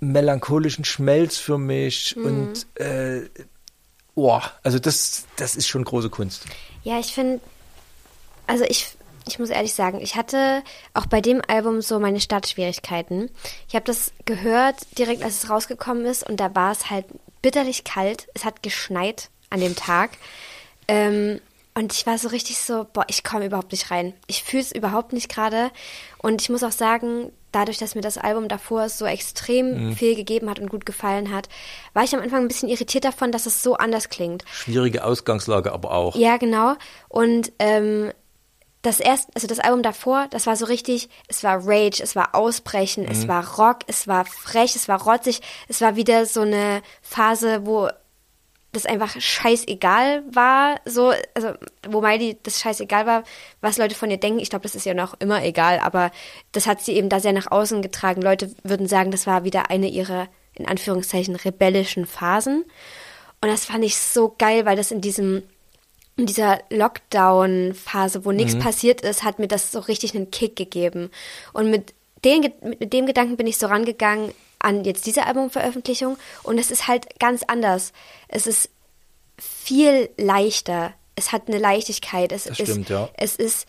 melancholischen Schmelz für mich Mhm. und äh, oh, also das, das ist schon große Kunst. Ja, ich finde, also ich, ich muss ehrlich sagen, ich hatte auch bei dem Album so meine Startschwierigkeiten. Ich habe das gehört direkt, als es rausgekommen ist und da war es halt bitterlich kalt. Es hat geschneit an dem Tag. Ähm, und ich war so richtig so, boah, ich komme überhaupt nicht rein. Ich fühle es überhaupt nicht gerade. Und ich muss auch sagen, dadurch, dass mir das Album davor so extrem viel gegeben hat und gut gefallen hat, war ich am Anfang ein bisschen irritiert davon, dass es so anders klingt. Schwierige Ausgangslage aber auch. Ja, genau. Und ähm, das erste, also das Album davor, das war so richtig, es war Rage, es war Ausbrechen, es war Rock, es war frech, es war rotzig, es war wieder so eine Phase, wo das einfach scheißegal war, so, also wo Miley das scheißegal war, was Leute von ihr denken. Ich glaube, das ist ja noch immer egal, aber das hat sie eben da sehr nach außen getragen. Leute würden sagen, das war wieder eine ihrer, in Anführungszeichen, rebellischen Phasen. Und das fand ich so geil, weil das in diesem, in dieser Lockdown-Phase, wo nichts passiert ist, hat mir das so richtig einen Kick gegeben. Und mit, den, mit dem Gedanken bin ich so rangegangen an jetzt diese Albumveröffentlichung und es ist halt ganz anders. Es ist viel leichter. Es hat eine Leichtigkeit. Es Das ist, stimmt, ja. Es ist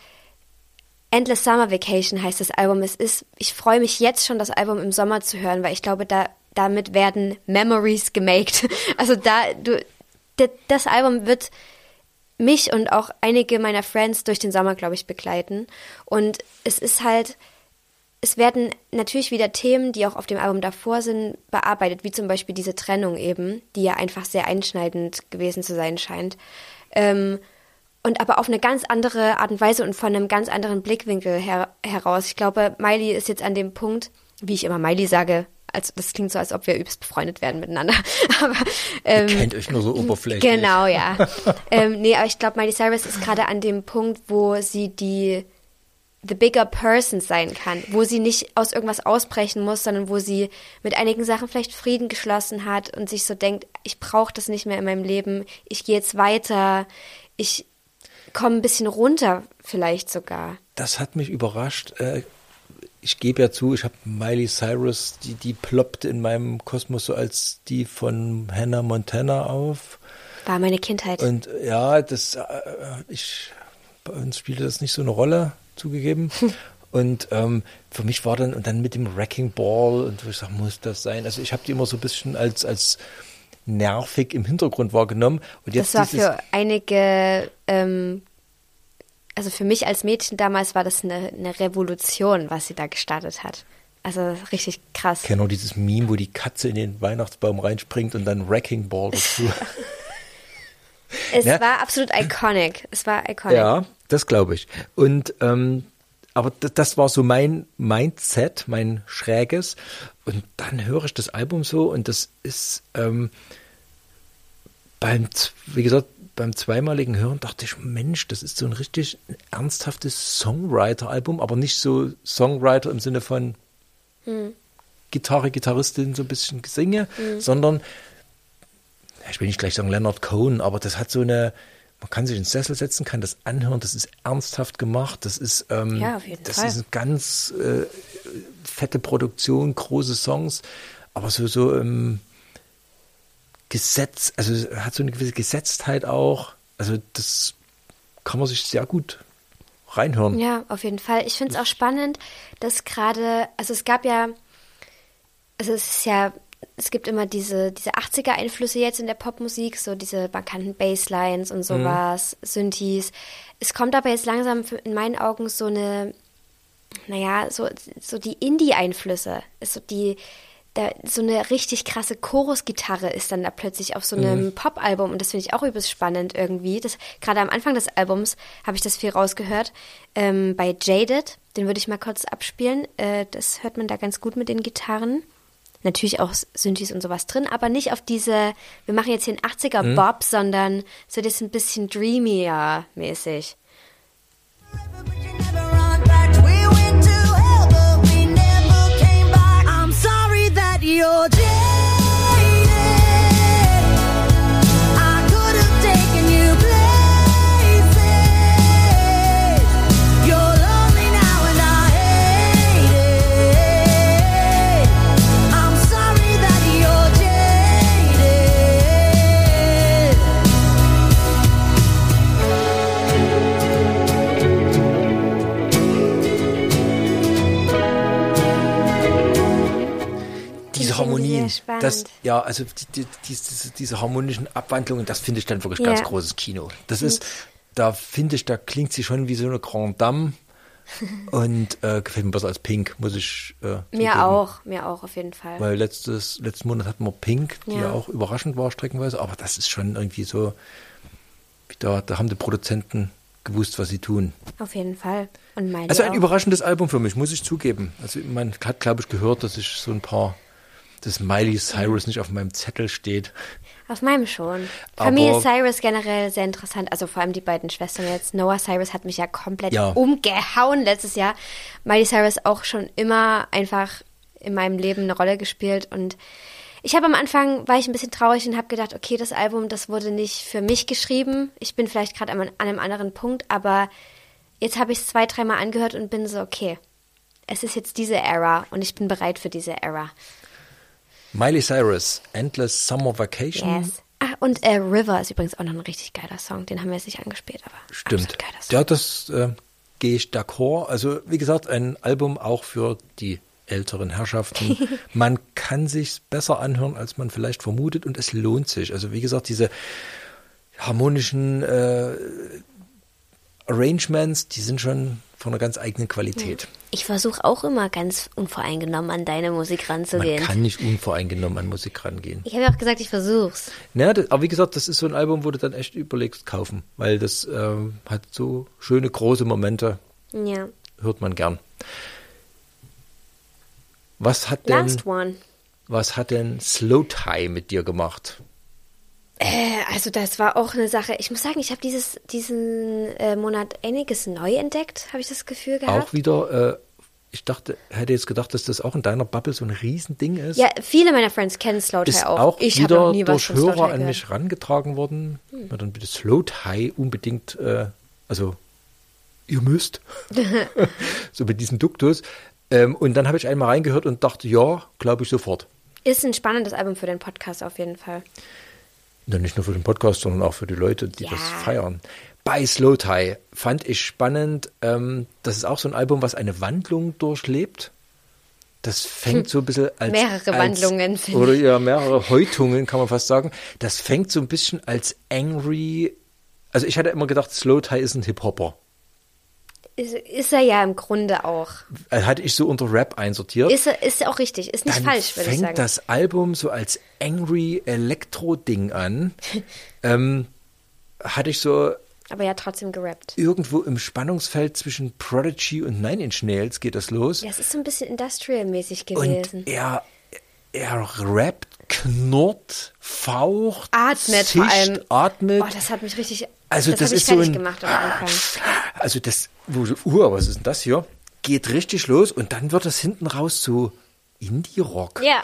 Endless Summer Vacation heißt das Album. Es ist, ich freue mich jetzt schon, das Album im Sommer zu hören, weil ich glaube, da, damit werden Memories gemaked. [LAUGHS] Also da, du, das Album wird mich und auch einige meiner Friends durch den Sommer, glaube ich, begleiten. Und es ist halt, es werden natürlich wieder Themen, die auch auf dem Album davor sind, bearbeitet, wie zum Beispiel diese Trennung eben, die ja einfach sehr einschneidend gewesen zu sein scheint. Ähm, und aber auf eine ganz andere Art und Weise und von einem ganz anderen Blickwinkel her heraus. Ich glaube, Miley ist jetzt an dem Punkt, wie ich immer Miley sage, also das klingt so, als ob wir übelst befreundet werden miteinander. [LAUGHS] aber ähm, Kennt euch nur so oberflächlich. Genau, ja. [LAUGHS] ähm, nee, aber ich glaube, Miley Cyrus ist gerade an dem Punkt, wo sie die the bigger person sein kann, wo sie nicht aus irgendwas ausbrechen muss, sondern wo sie mit einigen Sachen vielleicht Frieden geschlossen hat und sich so denkt, ich brauche das nicht mehr in meinem Leben, ich gehe jetzt weiter, ich komme ein bisschen runter vielleicht sogar. Das hat mich überrascht. Äh, Ich gebe ja zu, ich habe Miley Cyrus, die, die ploppte in meinem Kosmos so als die von Hannah Montana auf. War meine Kindheit. Und ja, das, äh, ich, bei uns spielte das nicht so eine Rolle, zugegeben. [LAUGHS] Und ähm, für mich war dann, und dann mit dem Wrecking Ball, und wo ich sage, muss das sein? Also ich habe die immer so ein bisschen als, als nervig im Hintergrund wahrgenommen. Und jetzt das war für einige, ähm, also für mich als Mädchen damals war das eine, eine Revolution, was sie da gestartet hat. Also richtig krass. kenne auch dieses Meme, wo die Katze in den Weihnachtsbaum reinspringt und dann Wrecking Ball [LAUGHS] dazu. Es Ja. war absolut iconic. Es war iconic. Ja, das glaube ich. Und ähm, aber das, das war so mein Mindset, mein schräges. Und dann höre ich das Album so und das ist ähm, beim, wie gesagt, beim zweimaligen Hören dachte ich, Mensch, das ist so ein richtig ernsthaftes Songwriter-Album, aber nicht so Songwriter im Sinne von Gitarre, Gitarristin, so ein bisschen Gesinge, sondern ja, ich will nicht gleich sagen Leonard Cohen, aber das hat so eine, man kann sich ins Sessel setzen, kann das anhören, das ist ernsthaft gemacht, das ist, ähm, Ja, das Fall. ist eine ganz äh, fette Produktion, große Songs, aber so, so ähm, Gesetz, also hat so eine gewisse Gesetztheit auch, also das kann man sich sehr gut reinhören. Ja, auf jeden Fall. Ich finde es auch spannend, dass gerade, also es gab ja, also es ist ja, es gibt immer diese, diese 80er-Einflüsse jetzt in der Popmusik, so diese markanten Basslines und sowas, Synthes. Es kommt aber jetzt langsam in meinen Augen so eine, naja, so, so die Indie-Einflüsse. Ist so die, da, so eine richtig krasse Chorusgitarre ist dann da plötzlich auf so einem Pop-Album und das finde ich auch übelst spannend irgendwie. Das, gerade am Anfang des Albums habe ich das viel rausgehört. Ähm, bei Jaded, den würde ich mal kurz abspielen. Äh, das hört man da ganz gut mit den Gitarren. Natürlich auch Synthes und sowas drin, aber nicht auf diese, wir machen jetzt hier einen 80er Bob, sondern so das ein bisschen dreamier mäßig. I'm sorry that sehr spannend. das, ja, also die, die, diese, diese harmonischen Abwandlungen, das finde ich dann wirklich Ja. ganz großes Kino. Das ist, da finde ich, da klingt sie schon wie so eine Grand Dame [LAUGHS] und äh, gefällt mir besser als Pink, muss ich äh, Mir zugeben. auch, mir auch auf jeden Fall. Weil letztes, letzten Monat hatten wir Pink, die ja. Ja. auch überraschend war streckenweise, aber das ist schon irgendwie so, da, da haben die Produzenten gewusst, was sie tun. Auf jeden Fall. Also ein auch. überraschendes Album für mich, muss ich zugeben. Also man hat, glaube ich, gehört, dass ich so ein paar, dass Miley Cyrus nicht auf meinem Zettel steht. Auf meinem schon. Aber- Familie Cyrus generell sehr interessant. Also vor allem die beiden Schwestern jetzt. Noah Cyrus hat mich ja komplett Ja. umgehauen letztes Jahr. Miley Cyrus auch schon immer einfach in meinem Leben eine Rolle gespielt. Und ich habe am Anfang, war ich ein bisschen traurig und habe gedacht, okay, das Album, das wurde nicht für mich geschrieben. Ich bin vielleicht gerade an, an einem anderen Punkt, aber jetzt habe ich es zwei, dreimal angehört und bin so, okay, es ist jetzt diese Era und ich bin bereit für diese Era. Miley Cyrus, Endless Summer Vacation. Yes. Ah, und äh, River ist übrigens auch noch ein richtig geiler Song. Den haben wir jetzt nicht angespielt, aber Stimmt. geiler Song. Ja, das äh, gehe ich d'accord. Also, wie gesagt, ein Album auch für die älteren Herrschaften. [LAUGHS] man kann sich besser anhören, als man vielleicht vermutet und es lohnt sich. Also, wie gesagt, diese harmonischen äh, Arrangements, die sind schon von einer ganz eigenen Qualität. Ich versuche auch immer ganz unvoreingenommen an deine Musik Man ranzugehen. kann nicht unvoreingenommen an Musik rangehen. Ich habe ja auch gesagt, ich versuch's. Ja, das, aber wie gesagt, das ist so ein Album, wo du dann echt überlegst, kaufen, weil das ähm, hat so schöne große Momente, Ja. hört man gern. Was hat denn, Last one. was hat denn Slow Tie mit dir gemacht? Äh, also das war auch eine Sache. Ich muss sagen, ich habe dieses diesen äh, Monat einiges neu entdeckt, habe ich das Gefühl gehabt. Auch wieder, äh, ich dachte, hätte jetzt gedacht, dass das auch in deiner Bubble so ein Riesending ist. Ja, viele meiner Friends kennen Slow Tie ist auch. auch ich habe noch nie was durch von Slow Tie Hörer an. Hm. mich rangetragen worden. Na, dann bitte Slow Tie unbedingt, äh, also ihr müsst, [LAUGHS] [LAUGHS] so mit diesem Duktus. Ähm, und dann habe ich einmal reingehört und dachte, ja, glaube ich sofort. Ist ein spannendes Album für den Podcast auf jeden Fall. Nicht nur für den Podcast, sondern auch für die Leute, die Ja. das feiern. Bei Slow Tie fand ich spannend, ähm, das ist auch so ein Album, was eine Wandlung durchlebt. Das fängt so ein bisschen [LAUGHS] als. Mehrere als, Wandlungen, finde Oder ja, mehrere Häutungen, kann man fast sagen. Das fängt so ein bisschen als angry. Also ich hatte immer gedacht, Slow Tie ist ein Hip-Hopper. Ist, ist er ja im Grunde auch. Hatte ich so unter Rap einsortiert. Ist, ist ja auch richtig. Ist nicht dann falsch, würde ich fängt sagen. das Album so als angry Elektro-Ding an. [LAUGHS] ähm, hatte ich so Aber ja, trotzdem gerappt. irgendwo im Spannungsfeld zwischen Prodigy und Nine Inch Nails geht das los. Ja, es ist so ein bisschen industrial-mäßig gewesen. und er, er rappt, knurrt, faucht, Atmet vor zischt, allem. atmet. Oh, das hat mich richtig. Also das, das, ist so ein, gemacht am Anfang. also das, wo so, uh, was ist denn das hier? Geht richtig los und dann wird das hinten raus so Indie-Rock. Ja.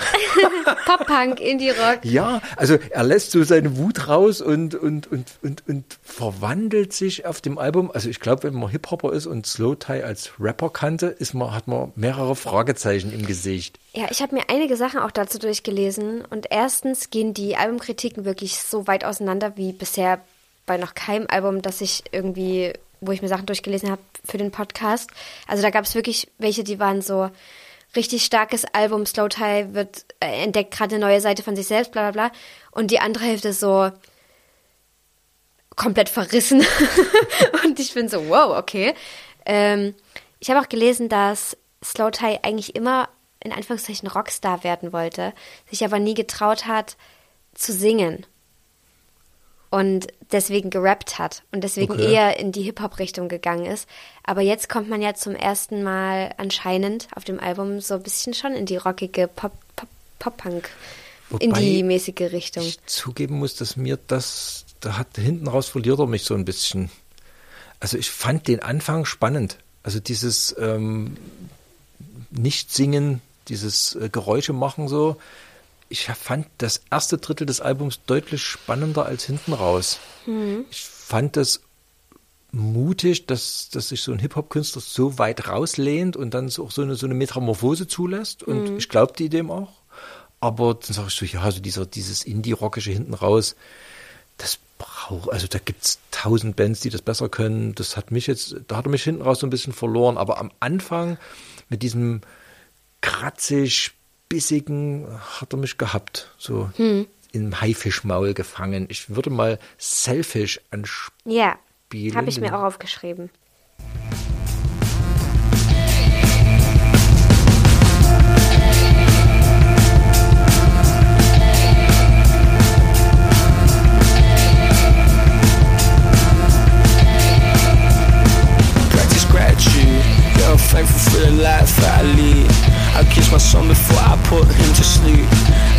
[LAUGHS] Pop-Punk, Indie-Rock. Ja, also er lässt so seine Wut raus und, und, und, und, und verwandelt sich auf dem Album. Also ich glaube, wenn man Hip-Hopper ist und Slow Tie als Rapper kannte, ist man, hat man mehrere Fragezeichen im Gesicht. Ja, ich habe mir einige Sachen auch dazu durchgelesen. Und erstens gehen die Albumkritiken wirklich so weit auseinander wie bisher bei noch keinem Album, das ich irgendwie, wo ich mir Sachen durchgelesen habe für den Podcast. Also da gab es wirklich welche, die waren so richtig starkes Album, Slow Tie wird äh, entdeckt gerade eine neue Seite von sich selbst, bla bla bla. Und die andere Hälfte so komplett verrissen. [LAUGHS] und ich bin so, wow, okay. Ähm, ich habe auch gelesen, dass Slow Tie eigentlich immer in Anführungszeichen Rockstar werden wollte, sich aber nie getraut hat zu singen. Und deswegen gerappt hat und deswegen Okay. eher in die Hip-Hop-Richtung gegangen ist. Aber jetzt kommt man ja zum ersten Mal anscheinend auf dem Album so ein bisschen schon in die rockige Pop- Pop- Pop-Punk, Wobei Indie-mäßige Richtung. Ich zugeben muss, dass mir das, da hat hinten raus verliert er mich so ein bisschen. Also ich fand den Anfang spannend. Also dieses ähm, Nicht-Singen, dieses äh, Geräusche machen so. Ich fand das erste Drittel des Albums deutlich spannender als hinten raus. Ich fand das mutig, dass, dass sich so ein Hip-Hop-Künstler so weit rauslehnt und dann so, auch so eine, so eine Metamorphose zulässt. Und ich glaube die dem auch. Aber dann sage ich so, ja, so dieser, dieses Indie-Rockische hinten raus, das braucht, also da gibt's tausend Bands, die das besser können. Das hat mich jetzt, da hat er mich hinten raus so ein bisschen verloren. Aber am Anfang mit diesem kratzig, bissigen hat er mich gehabt. So hm. im Haifischmaul gefangen. Ich würde mal selfish anspielen. Ja, habe ich mir auch aufgeschrieben. Thankful for the life I was my son before I put him to sleep.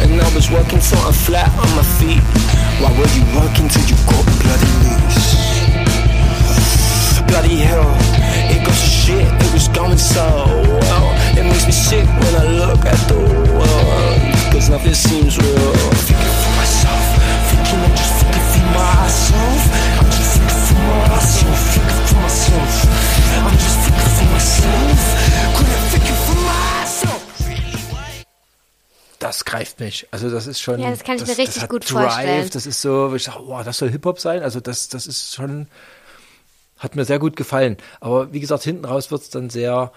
And I was working till I'm flat on my feet. Why were you working till you got bloody knees? Bloody hell, it goes to shit, it was going so well. It makes me sick when I look at the world. Cause nothing seems real. Thinking for myself, thinking I'm just thinking for myself. I'm just thinking for myself, thinking for myself. I'm just thinking for myself. Das greift mich. Also das ist schon. Ja, das kann ich mir richtig das hat gut Drive, vorstellen. Das ist so, wo ich sage, wow, das soll Hip-Hop sein. Also das, das ist schon, hat mir sehr gut gefallen. Aber wie gesagt, hinten raus wird es dann sehr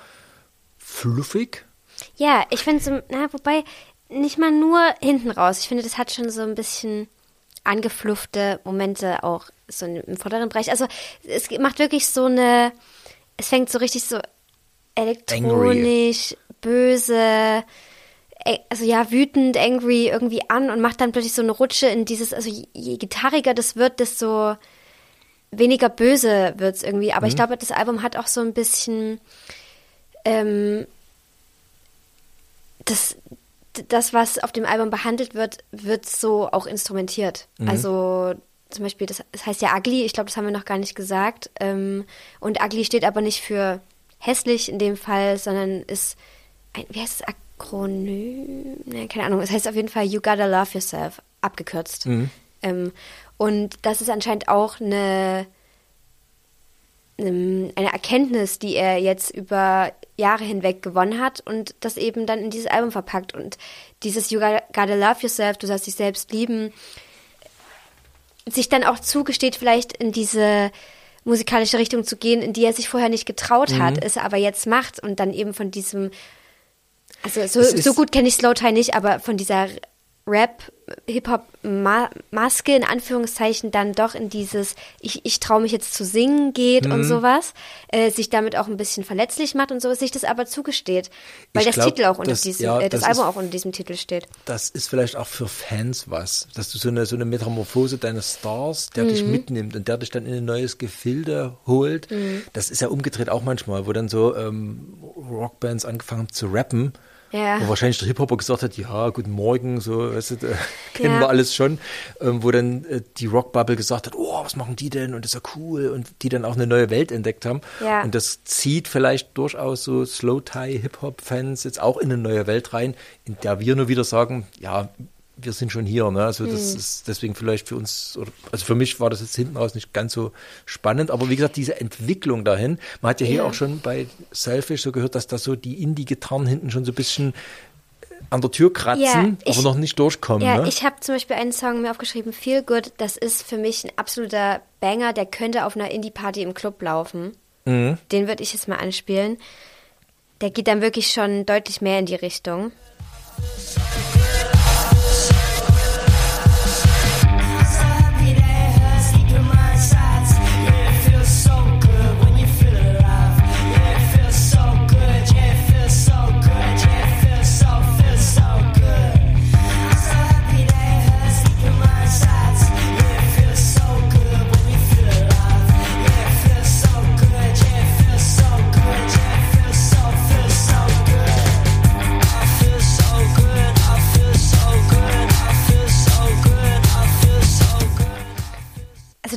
fluffig. Ja, ich finde so, na, wobei, nicht mal nur hinten raus. Ich finde, das hat schon so ein bisschen angefluffte Momente auch so im vorderen Bereich. Also es macht wirklich so eine, es fängt so richtig so elektronisch, böse, äh, also ja, wütend, angry irgendwie an und macht dann plötzlich so eine Rutsche in dieses, also je, gitarriger das wird, desto weniger böse wird es irgendwie. Aber ich glaube, das Album hat auch so ein bisschen ähm, das, das, was auf dem Album behandelt wird, wird so auch instrumentiert. Also zum Beispiel, das, das heißt ja Ugly, ich glaube, das haben wir noch gar nicht gesagt. Ähm, und Ugly steht aber nicht für hässlich in dem Fall, sondern ist, ein, wie heißt es, Akronym? Nee, keine Ahnung, es heißt auf jeden Fall You Gotta Love Yourself, abgekürzt. Ähm, und das ist anscheinend auch eine, ähm, eine Erkenntnis, die er jetzt über Jahre hinweg gewonnen hat und das eben dann in dieses Album verpackt. Und dieses You Gotta Love Yourself, du sollst dich selbst lieben, sich dann auch zugesteht, vielleicht in diese musikalische Richtung zu gehen, in die er sich vorher nicht getraut hat, es aber jetzt macht und dann eben von diesem, also so, so gut kenne ich Slow Tie nicht, aber von dieser Rap-Hip-Hop-Maske in Anführungszeichen dann doch in dieses ich, ich traue mich jetzt zu singen geht Mhm. und sowas, äh, sich damit auch ein bisschen verletzlich macht und so, sich das aber zugesteht. Weil Ich das glaub, Titel auch unter das- diesem, ja, äh, das, das Album ist- auch unter diesem Titel steht. Das ist vielleicht auch für Fans was, dass du so eine, so eine Metamorphose deines Stars, der Mhm. dich mitnimmt und der dich dann in ein neues Gefilde holt. Mhm. Das ist ja umgedreht auch manchmal, wo dann so ähm, Rockbands angefangen haben zu rappen. Ja. Wo wahrscheinlich der Hip-Hopper gesagt hat, ja, guten Morgen, so, weißt du, äh, [LAUGHS] kennen Ja. wir alles schon. Ähm, wo dann äh, die Rockbubble gesagt hat, oh, was machen die denn? Und das ist ja cool. Und die dann auch eine neue Welt entdeckt haben. Ja. Und das zieht vielleicht durchaus so Slow-Tie-Hip-Hop-Fans jetzt auch in eine neue Welt rein, in der wir nur wieder sagen, ja, wir sind schon hier. Ne? Also das ist deswegen vielleicht für uns, also für mich war das jetzt hinten raus nicht ganz so spannend. Aber wie gesagt, diese Entwicklung dahin, man hat ja hier Ja. auch schon bei Selfish so gehört, dass da so die Indie-Gitarren hinten schon so ein bisschen äh, an der Tür kratzen, Ja, ich- aber noch nicht durchkommen. Ja, ne? ich habe zum Beispiel einen Song mir aufgeschrieben, Feel Good, das ist für mich ein absoluter Banger, der könnte auf einer Indie-Party im Club laufen. Mhm. Den würde ich jetzt mal anspielen. Der geht dann wirklich schon deutlich mehr in die Richtung.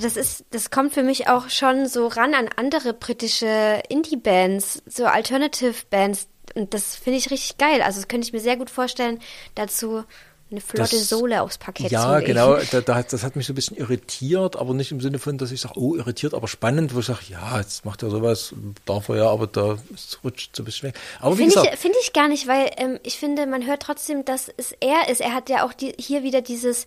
Das ist, das kommt für mich auch schon so ran an andere britische Indie-Bands, so Alternative-Bands. Und das finde ich richtig geil. Also das könnte ich mir sehr gut vorstellen, dazu eine flotte Das- Sohle aufs Parkett zu Ja, legen. genau. [LAUGHS] Da, das hat mich so ein bisschen irritiert, aber nicht im Sinne von, dass ich sage, oh, irritiert, aber spannend, wo ich sage, ja, jetzt macht er sowas, darf er ja, aber da rutscht so ein bisschen weg. Aber Finde ich, finde ich gar nicht, weil ähm, ich finde, man hört trotzdem, dass es er ist. Er hat ja auch die, hier wieder dieses.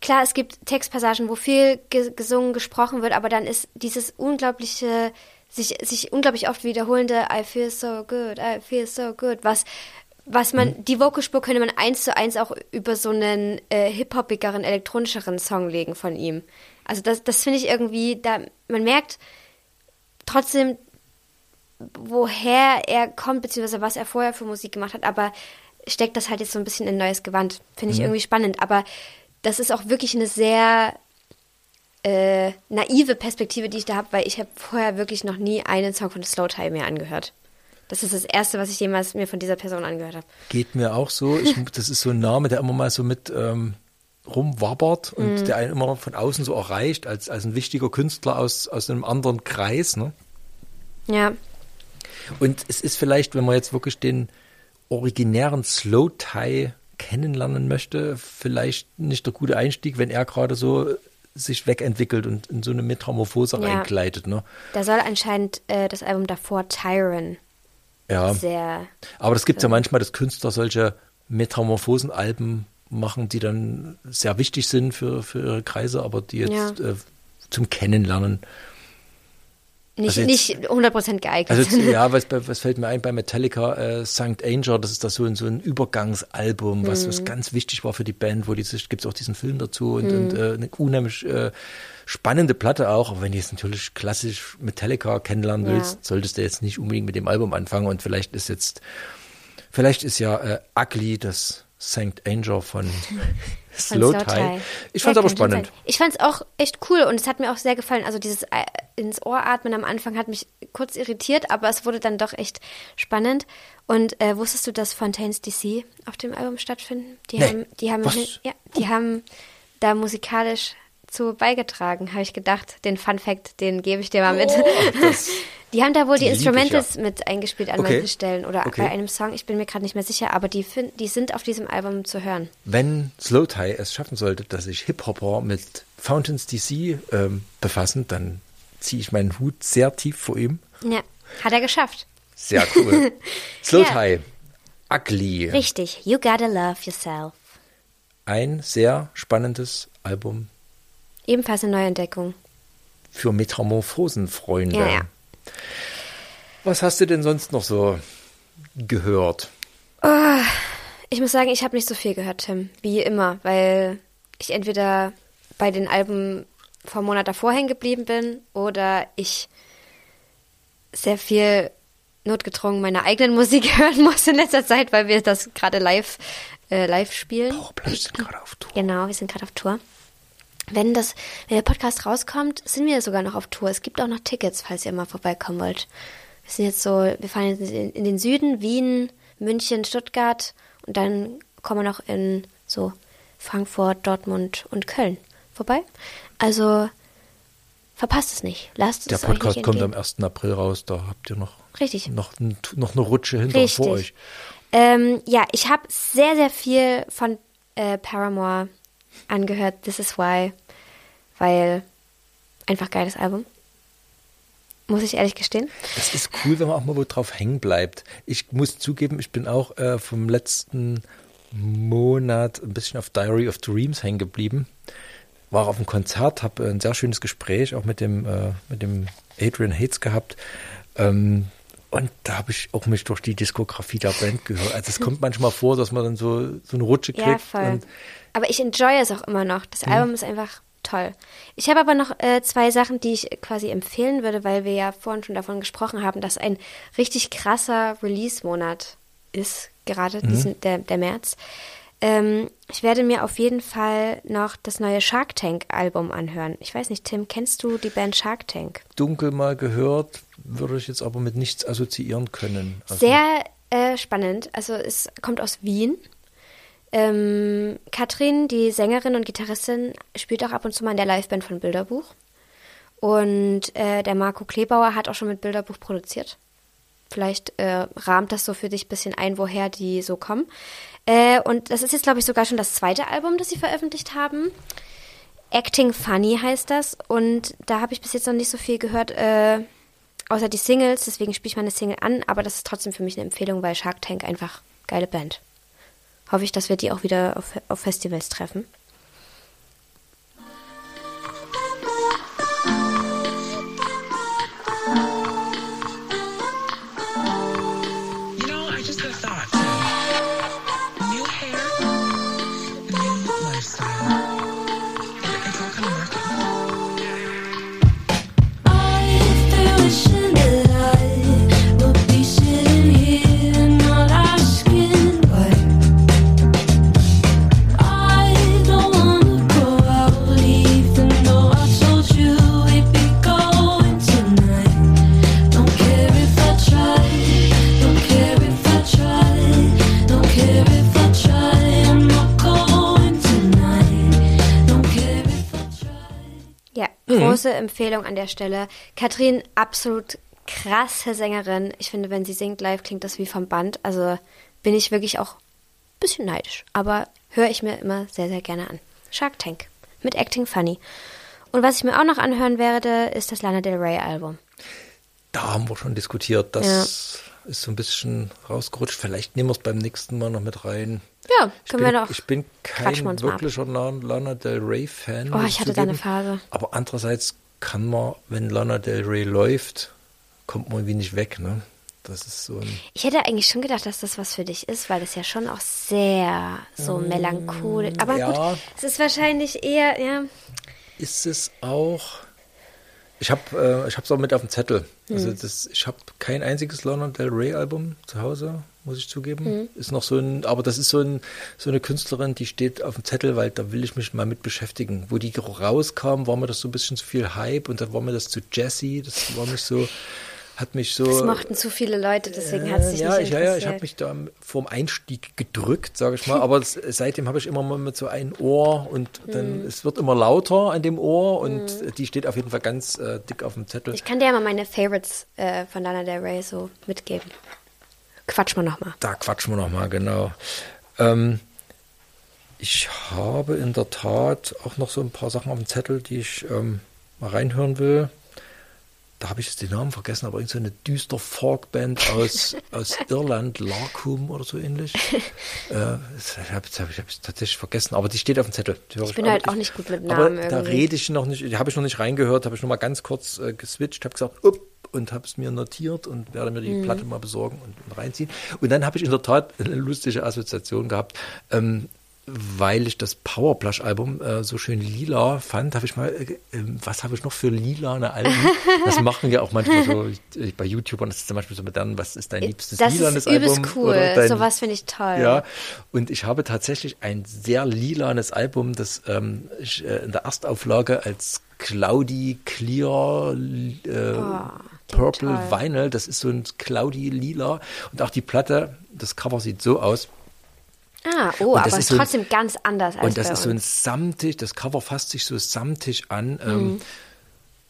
Klar, es gibt Textpassagen, wo viel ge gesungen, gesprochen wird, aber dann ist dieses unglaubliche, sich, sich unglaublich oft wiederholende I feel so good, I feel so good, was, was man, Mhm. die Vocalspur könnte man eins zu eins auch über so einen äh, hip-hopigeren, elektronischeren Song legen von ihm. Also das, das finde ich irgendwie, da, man merkt trotzdem, woher er kommt, beziehungsweise was er vorher für Musik gemacht hat, aber steckt das halt jetzt so ein bisschen in ein neues Gewand. Finde ich irgendwie spannend. Aber das ist auch wirklich eine sehr äh, naive Perspektive, die ich da habe, weil ich habe vorher wirklich noch nie einen Song von Slow Tie mehr angehört. Das ist das Erste, was ich jemals mir von dieser Person angehört habe. Geht mir auch so. Ich, das ist so ein Name, der immer mal so mit ähm, rumwabbert und Mhm. der einen immer von außen so erreicht, als, als ein wichtiger Künstler aus, aus einem anderen Kreis. Ne? Ja, Und es ist vielleicht, wenn man jetzt wirklich den originären Slow Tie kennenlernen möchte, vielleicht nicht der gute Einstieg, wenn er gerade so sich wegentwickelt und in so eine Metamorphose Ja. reingleitet. Ne? da soll anscheinend äh, das Album davor Tyron Ja. sehr. Aber das gibt es ja manchmal, dass Künstler solche Metamorphosenalben machen, die dann sehr wichtig sind für, für ihre Kreise, aber die jetzt äh, zum Kennenlernen. Nicht, Also jetzt- nicht 100% geeignet Also jetzt, ja, was, [LAUGHS] was fällt mir ein bei Metallica, äh, St. Anger, das ist da so ein, so ein Übergangsalbum, was, Mhm. was ganz wichtig war für die Band, wo die gibt es auch diesen Film dazu und, Mhm. und äh, eine unheimlich äh, spannende Platte auch. Aber wenn du jetzt natürlich klassisch Metallica kennenlernen Ja. willst, solltest du jetzt nicht unbedingt mit dem Album anfangen und vielleicht ist jetzt, vielleicht ist ja äh, Ugly das St. Anger [LAUGHS] von Slow. Tie. Ich Ja, fand's aber spannend. sein. Ich fand's auch echt cool und es hat mir auch sehr gefallen. Also dieses äh, ins Ohr atmen am Anfang hat mich kurz irritiert, aber es wurde dann doch echt spannend. Und äh, wusstest du, dass Fontaines DC auf dem Album stattfinden? Die Nee. haben, die haben, ja, die haben da musikalisch zu beigetragen, habe ich gedacht. Den Fun Fact, den gebe ich dir mal mit. [LAUGHS] die haben da wohl die, die ich, Instrumentals ja. mit eingespielt an Okay. manchen Stellen oder Okay. bei einem Song. Ich bin mir gerade nicht mehr sicher, aber die, fin- die sind auf diesem Album zu hören. wenn Slow Tie es schaffen sollte, dass sich Hip-Hopper mit Fountains DC ähm, befassen, dann ziehe ich meinen Hut sehr tief vor ihm. Ja, hat er geschafft. Sehr cool. [LAUGHS] Slow Ja. Tie, Ugly. Richtig, you gotta love yourself. Ein sehr spannendes Album Ebenfalls eine Neuentdeckung. für Metamorphosenfreunde. Ja, ja. Was hast du denn sonst noch so gehört? Ich muss sagen, ich habe nicht so viel gehört, Tim, wie immer, weil ich entweder bei den Alben vom Monat davor hängen geblieben bin oder ich sehr viel notgedrungen meine eigenen [LAUGHS] Musik hören muss in letzter Zeit, weil wir das gerade live, äh, live spielen. Powerplus sind gerade auf Tour. Genau, wir sind gerade auf Tour. Wenn das, wenn der Podcast rauskommt, sind wir sogar noch auf Tour. Es gibt auch noch Tickets, falls ihr mal vorbeikommen wollt. Wir sind jetzt so, wir fahren jetzt in, den Süden, Wien, München, Stuttgart und dann kommen wir noch in so Frankfurt, Dortmund und Köln vorbei. Also verpasst es nicht. Lasst Der es Podcast euch kommt am entgehen. 1. April raus, da habt ihr noch, Richtig. noch, noch eine Rutsche hinter Richtig. vor euch. Ähm, ja, ich habe sehr, sehr viel von äh, Paramore angehört. This is why. Weil einfach geiles Album. Muss ich ehrlich gestehen. Das ist cool, wenn man auch mal wo drauf hängen bleibt. Ich muss zugeben, ich bin auch äh, vom letzten Monat ein bisschen auf Diary of Dreams hängen geblieben. War auf einem Konzert, habe ein sehr schönes Gespräch auch mit dem, äh, mit dem Adrian Hates gehabt. Ähm, und da habe ich auch mich durch die Diskografie der Band gehört. Also es kommt manchmal vor, dass man dann so, so eine Rutsche kriegt. Ja, voll. Aber ich enjoy es auch immer noch. Das Album ist einfach toll. Ich habe aber noch äh, zwei Sachen, die ich quasi empfehlen würde, weil wir ja vorhin schon davon gesprochen haben, dass ein richtig krasser Release-Monat ist, gerade diesen, der, der März. Ähm, ich werde mir auf jeden Fall noch das neue Shark Tank-Album anhören. Ich weiß nicht, Tim, kennst du die Band Shark Tank? dunkel mal gehört, würde ich jetzt aber mit nichts assoziieren können. Also, Sehr äh, spannend. Also es kommt aus Wien. Ähm, Katrin, die Sängerin und Gitarristin, spielt auch ab und zu mal in der Liveband von Bilderbuch. Und äh, der Marco Klebauer hat auch schon mit Bilderbuch produziert. Vielleicht äh, rahmt das so für dich ein bisschen ein, woher die so kommen. Äh, und das ist jetzt, glaube ich, sogar schon das zweite Album, das sie veröffentlicht haben. Acting Funny heißt das. Und da habe ich bis jetzt noch nicht so viel gehört, äh, außer die Singles. Deswegen spiele ich meine Single an. Aber das ist trotzdem für mich eine Empfehlung, weil Shark Tank einfach geile Band. Hoffe ich, dass wir die auch wieder auf, auf Festivals treffen. Große Empfehlung an der Stelle. Katrin, absolut krasse Sängerin. Ich finde, wenn sie singt live, klingt das wie vom Band. Also bin ich wirklich auch ein bisschen neidisch. Aber höre ich mir immer sehr, sehr gerne an. Shark Tank mit Acting Funny. Und was ich mir auch noch anhören werde, ist das Lana Del Rey Album. Da haben wir schon diskutiert. Das ist so ein bisschen rausgerutscht. Vielleicht nehmen wir es beim nächsten Mal noch mit rein. Ja, Ich können bin, wir doch. ich bin kein mal ab. wirklicher Lana, Del Rey Fan. Oh, ich hatte da eine. Phase. Aber andererseits kann man, wenn Lana Del Rey läuft, kommt man irgendwie nicht weg. Ne? Das ist so ein. Ich hätte eigentlich schon gedacht, dass das was für dich ist, weil das ja schon auch sehr so melancholisch. Aber Mm, ja. gut, es ist wahrscheinlich eher, ja. Ist es auch. Ich habe äh, ich es auch mit auf dem Zettel. Hm. Also das, ich habe kein einziges Lana Del Rey Album zu Hause, muss ich zugeben. Hm. Ist noch so ein, aber das ist so ein so eine Künstlerin, die steht auf dem Zettel, weil da will ich mich mal mit beschäftigen. Wo die rauskam, war mir das so ein bisschen zu viel Hype und dann war mir das zu Jazzy. Das war mich so, hat mich so. Das mochten zu viele Leute, deswegen hat es dich ja, nicht ich, ja, ja, ich interessiert. habe mich da vorm Einstieg gedrückt, sage ich mal. Aber es, seitdem habe ich immer mal mit so einem Ohr und dann Mhm. es wird immer lauter an dem Ohr und die steht auf jeden Fall ganz äh, dick auf dem Zettel. Ich kann dir ja mal meine Favorites äh, von Lana Del Rey so mitgeben. Quatsch mal nochmal. Da quatschen wir nochmal, genau. Ähm, ich habe in der Tat auch noch so ein paar Sachen auf dem Zettel, die ich ähm, mal reinhören will. Da habe ich jetzt den Namen vergessen, aber irgend so eine düster Folkband aus, [LAUGHS] aus Irland, Larkum oder so ähnlich. [LAUGHS] äh, das habe ich, hab ich, hab ich tatsächlich vergessen, aber die steht auf dem Zettel. Die Ich bin halt auch nicht gut mit Namen Aber da rede ich noch nicht, habe ich noch nicht reingehört, habe ich noch mal ganz kurz äh, geswitcht, habe gesagt, up, und habe es mir notiert und werde mir die Mhm. Platte mal besorgen und, und reinziehen. Und dann habe ich in der Tat eine lustige Assoziation gehabt. Ähm, weil ich das Powerplush-Album äh, so schön lila fand, habe ich mal, äh, äh, was habe ich noch für lilane Alben? Das [LAUGHS] machen ja auch manchmal so äh, bei YouTube und das ist zum Beispiel so modern, was ist dein liebstes Das lilanes ist übelst Album? cool. Oder dein, Sowas finde ich toll. Ja, und ich habe tatsächlich ein sehr lilanes Album, das ähm, ich, äh, in der Erstauflage als Cloudy Clear äh, Purple Oh, toll. Vinyl, das ist so ein Cloudy Lila und auch die Platte, das Cover sieht so aus. Ah, oh, aber ist so ein- trotzdem ganz anders als Und das ist so ein samtig, das Cover fasst sich so samtig an. Mhm. Ähm,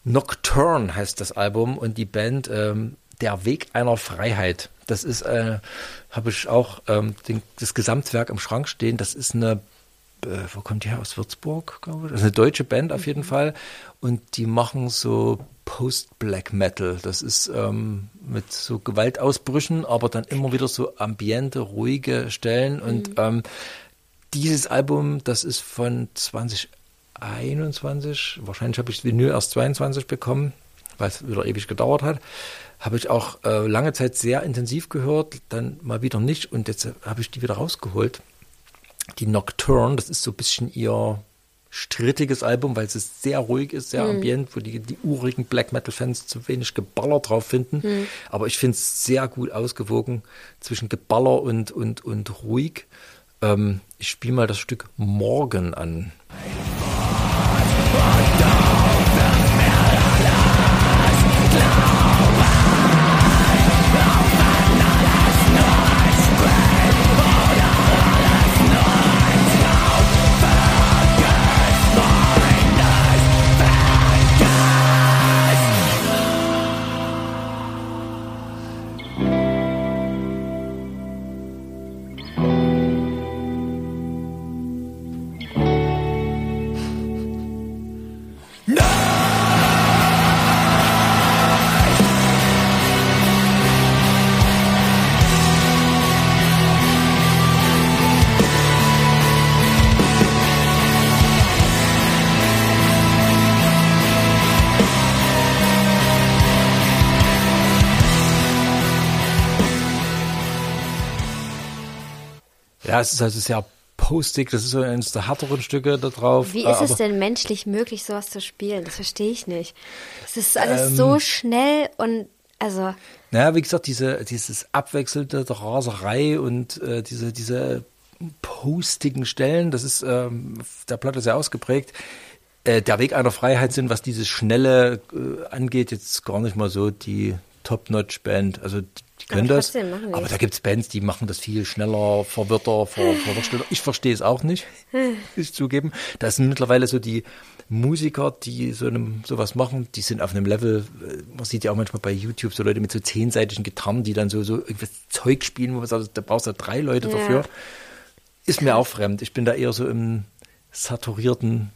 Nocturne heißt das Album und die Band ähm, Der Weg einer Freiheit. Das ist, äh, habe ich auch ähm, den, das Gesamtwerk im Schrank stehen. Das ist eine, äh, wo kommt die her? Aus Würzburg, glaube ich. Das ist eine deutsche Band auf Mhm. jeden Fall. Und die machen so Post-Black Metal. Das ist ähm, mit so Gewaltausbrüchen, aber dann immer wieder so ambiente, ruhige Stellen. Und ähm, dieses Album, das ist von 2021, wahrscheinlich habe ich das Vinyl erst 22 bekommen, weil es wieder ewig gedauert hat, habe ich auch äh, lange Zeit sehr intensiv gehört, dann mal wieder nicht und jetzt habe ich die wieder rausgeholt. Die Nocturne, das ist so ein bisschen ihr strittiges Album, weil es sehr ruhig ist, sehr ambient, wo die, die urigen Black Metal Fans zu wenig Geballer drauf finden. Aber ich finde es sehr gut ausgewogen zwischen Geballer und, und, und ruhig. Ähm, ich spiele mal das Stück Morgen an. Ja, es ist also sehr postig, das ist so eines der härteren Stücke da drauf. Wie äh, ist es denn menschlich möglich, sowas zu spielen? Das verstehe ich nicht. Es ist alles Ähm. so schnell und also Naja, wie gesagt, diese, dieses abwechselnde Raserei und äh, diese, diese postigen Stellen, das ist ähm, auf der Platte sehr ausgeprägt. Äh, der Weg einer Freiheit sind, was dieses Schnelle äh, angeht, jetzt gar nicht mal so die Top-Notch-Band. Also Die können Aber das. Aber es. da gibt's Bands, die machen das viel schneller, verwirrter, ver, [LAUGHS] verwirrter. Ich verstehe es auch nicht, ich zugeben. Da sind mittlerweile so die Musiker, die so einem, sowas machen, die sind auf einem Level, äh, man sieht ja auch manchmal bei YouTube so Leute mit so zehnseitigen Gitarren, die dann so, so irgendwas Zeug spielen, wo man sagt, da brauchst du drei Leute Ja. dafür. Ist mir auch fremd. Ich bin da eher so im saturierten,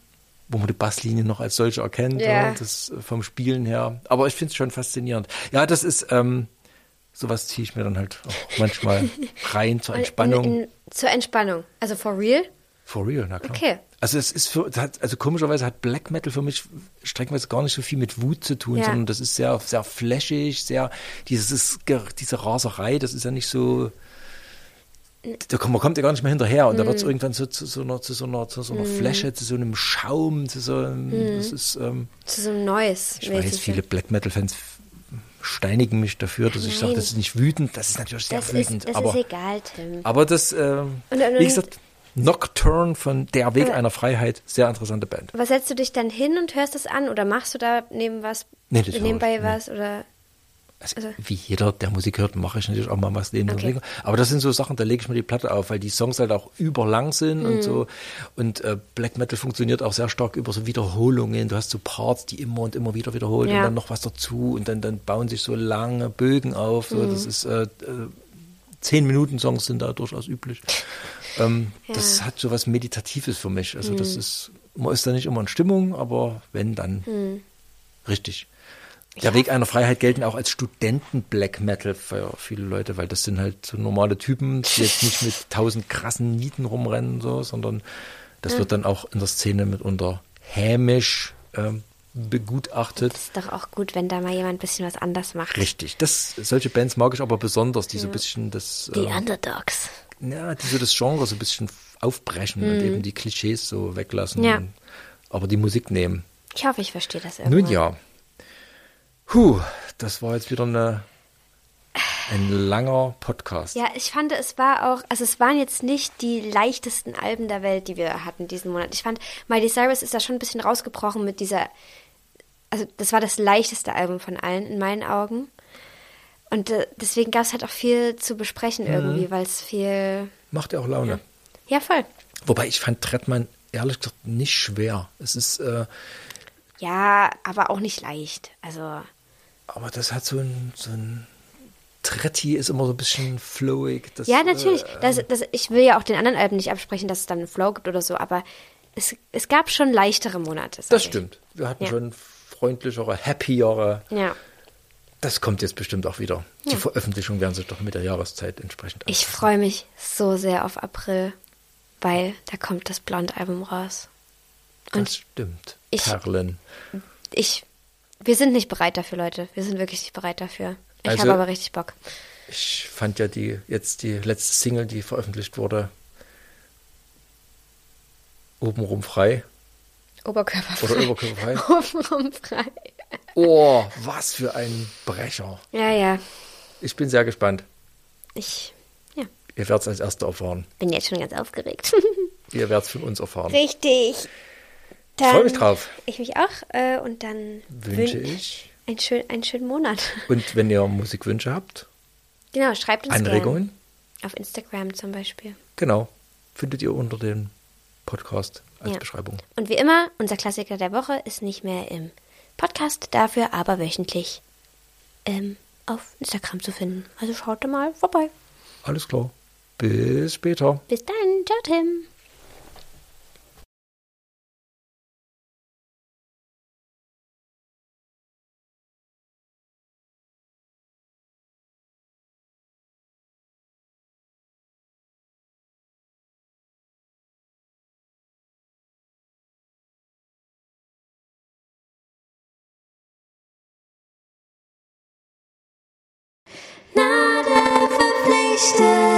wo man die Basslinie noch als solche erkennt, Ja. ja, das äh, vom Spielen her. Aber ich finde es schon faszinierend. Ja, das ist, ähm, sowas ziehe ich mir dann halt auch manchmal rein zur [LAUGHS] Entspannung. In, in, zur Entspannung. Also for real? For real, na klar. Okay. Also es ist für, also komischerweise hat Black Metal für mich streckenweise gar nicht so viel mit Wut zu tun, Ja. sondern das ist sehr, sehr flashig, sehr, dieses, diese Raserei, das ist ja nicht so, da kommt, man kommt ja gar nicht mehr hinterher und da Mhm. wird es irgendwann so zu so einer, zu so einer, zu so einer Fläche, zu so einem Schaum, zu so einem, das ist, ähm, Zu so einem Neues. ich weiß, viele Black Metal Fans steinigen mich dafür, dass ich sage, Nein. das ist nicht wütend, das ist natürlich sehr Das, wütend, ist, das aber ist egal, Tim. aber das, ähm, Und- und- wie gesagt, Nocturne von Der Weg einer Freiheit, sehr interessante Band. Was setzt du dich dann hin und hörst das an oder machst du da neben was, Nee, nebenbei ich, nee. was oder Also, Also- wie jeder, der Musik hört, mache ich natürlich auch mal was neben Okay. Aber das sind so Sachen, da lege ich mir die Platte auf, weil die Songs halt auch überlang sind Mhm. und so. Und äh, Black Metal funktioniert auch sehr stark über so Wiederholungen. Du hast so Parts, die immer und immer wieder wiederholt Ja. und dann noch was dazu und dann, dann bauen sich so lange Bögen auf. So, Mhm. Das ist äh, äh, zehn Minuten Songs sind da durchaus üblich. Ähm, Das Ja. hat so was Meditatives für mich. Also das Mhm. ist, man ist da nicht immer in Stimmung, aber wenn, dann richtig. Der Weg einer Freiheit gelten auch als Studenten-Black Metal für viele Leute, weil das sind halt so normale Typen, die jetzt nicht mit [LAUGHS] tausend krassen Nieten rumrennen, so, sondern das Ja. wird dann auch in der Szene mitunter hämisch ähm, begutachtet. ist doch auch gut, wenn da mal jemand ein bisschen was anders macht. Richtig. Das, solche Bands mag ich aber besonders, die so ein Ja. bisschen das, Die äh, Underdogs. ja, die so das Genre so ein bisschen aufbrechen und Mhm. eben die Klischees so weglassen, Ja. und, aber die Musik nehmen. Ich hoffe, ich verstehe das irgendwann. Nun ja. Puh, das war jetzt wieder eine, ein langer Podcast. Ja, ich fand, es war auch, also es waren jetzt nicht die leichtesten Alben der Welt, die wir hatten diesen Monat. Ich fand, Miley Cyrus ist da schon ein bisschen rausgebrochen mit dieser, also das war das leichteste Album von allen in meinen Augen. Und äh, deswegen gab es halt auch viel zu besprechen Mhm. irgendwie, weil es viel, Macht ja auch Laune. ja voll. Wobei ich fand Trettmann ehrlich gesagt nicht schwer. Es ist, äh, Ja, aber auch nicht leicht. Also, aber das hat so ein, so ein Tretti ist immer so ein bisschen flowig. Das, ja, natürlich. Äh, Das, das, ich will ja auch den anderen Alben nicht absprechen, dass es dann einen Flow gibt oder so, aber es, es gab schon leichtere Monate. das ich. stimmt. Wir hatten Ja. schon freundlichere, happiere. Ja. Das kommt jetzt bestimmt auch wieder. Die Ja. Veröffentlichung werden sich doch mit der Jahreszeit entsprechend Ich freue mich so sehr auf April, weil da kommt das Blond-Album raus. Und Das stimmt. ich- Perlen. ich, wir sind nicht bereit dafür, Leute. Wir sind wirklich nicht bereit dafür. Ich Also- habe aber richtig Bock. Ich fand ja die jetzt die letzte Single, die veröffentlicht wurde, obenrum frei. Oberkörperfrei. Oder oberkörperfrei. [LAUGHS] Obenrum frei. Oh, was für ein Brecher. Ja, ja. Ich bin sehr gespannt. Ich ja, Ihr werdet es als Erster erfahren. bin jetzt schon ganz aufgeregt. [LAUGHS] Ihr werdet es von uns erfahren. richtig. Ich freue mich drauf. Ich mich auch. Äh, und dann Wünsche wün- ich. Einen, schön, einen schönen Monat. [LAUGHS] Und wenn ihr Musikwünsche habt, Genau, schreibt uns Anregungen, Gern. Auf Instagram zum Beispiel. genau, findet ihr unter dem Podcast als Ja. Beschreibung. Und wie immer, unser Klassiker der Woche ist nicht mehr im Podcast, dafür aber wöchentlich ähm, auf Instagram zu finden. Also schaut da mal vorbei. Alles klar. Bis später. Bis dann. Ciao, Tim. Stay.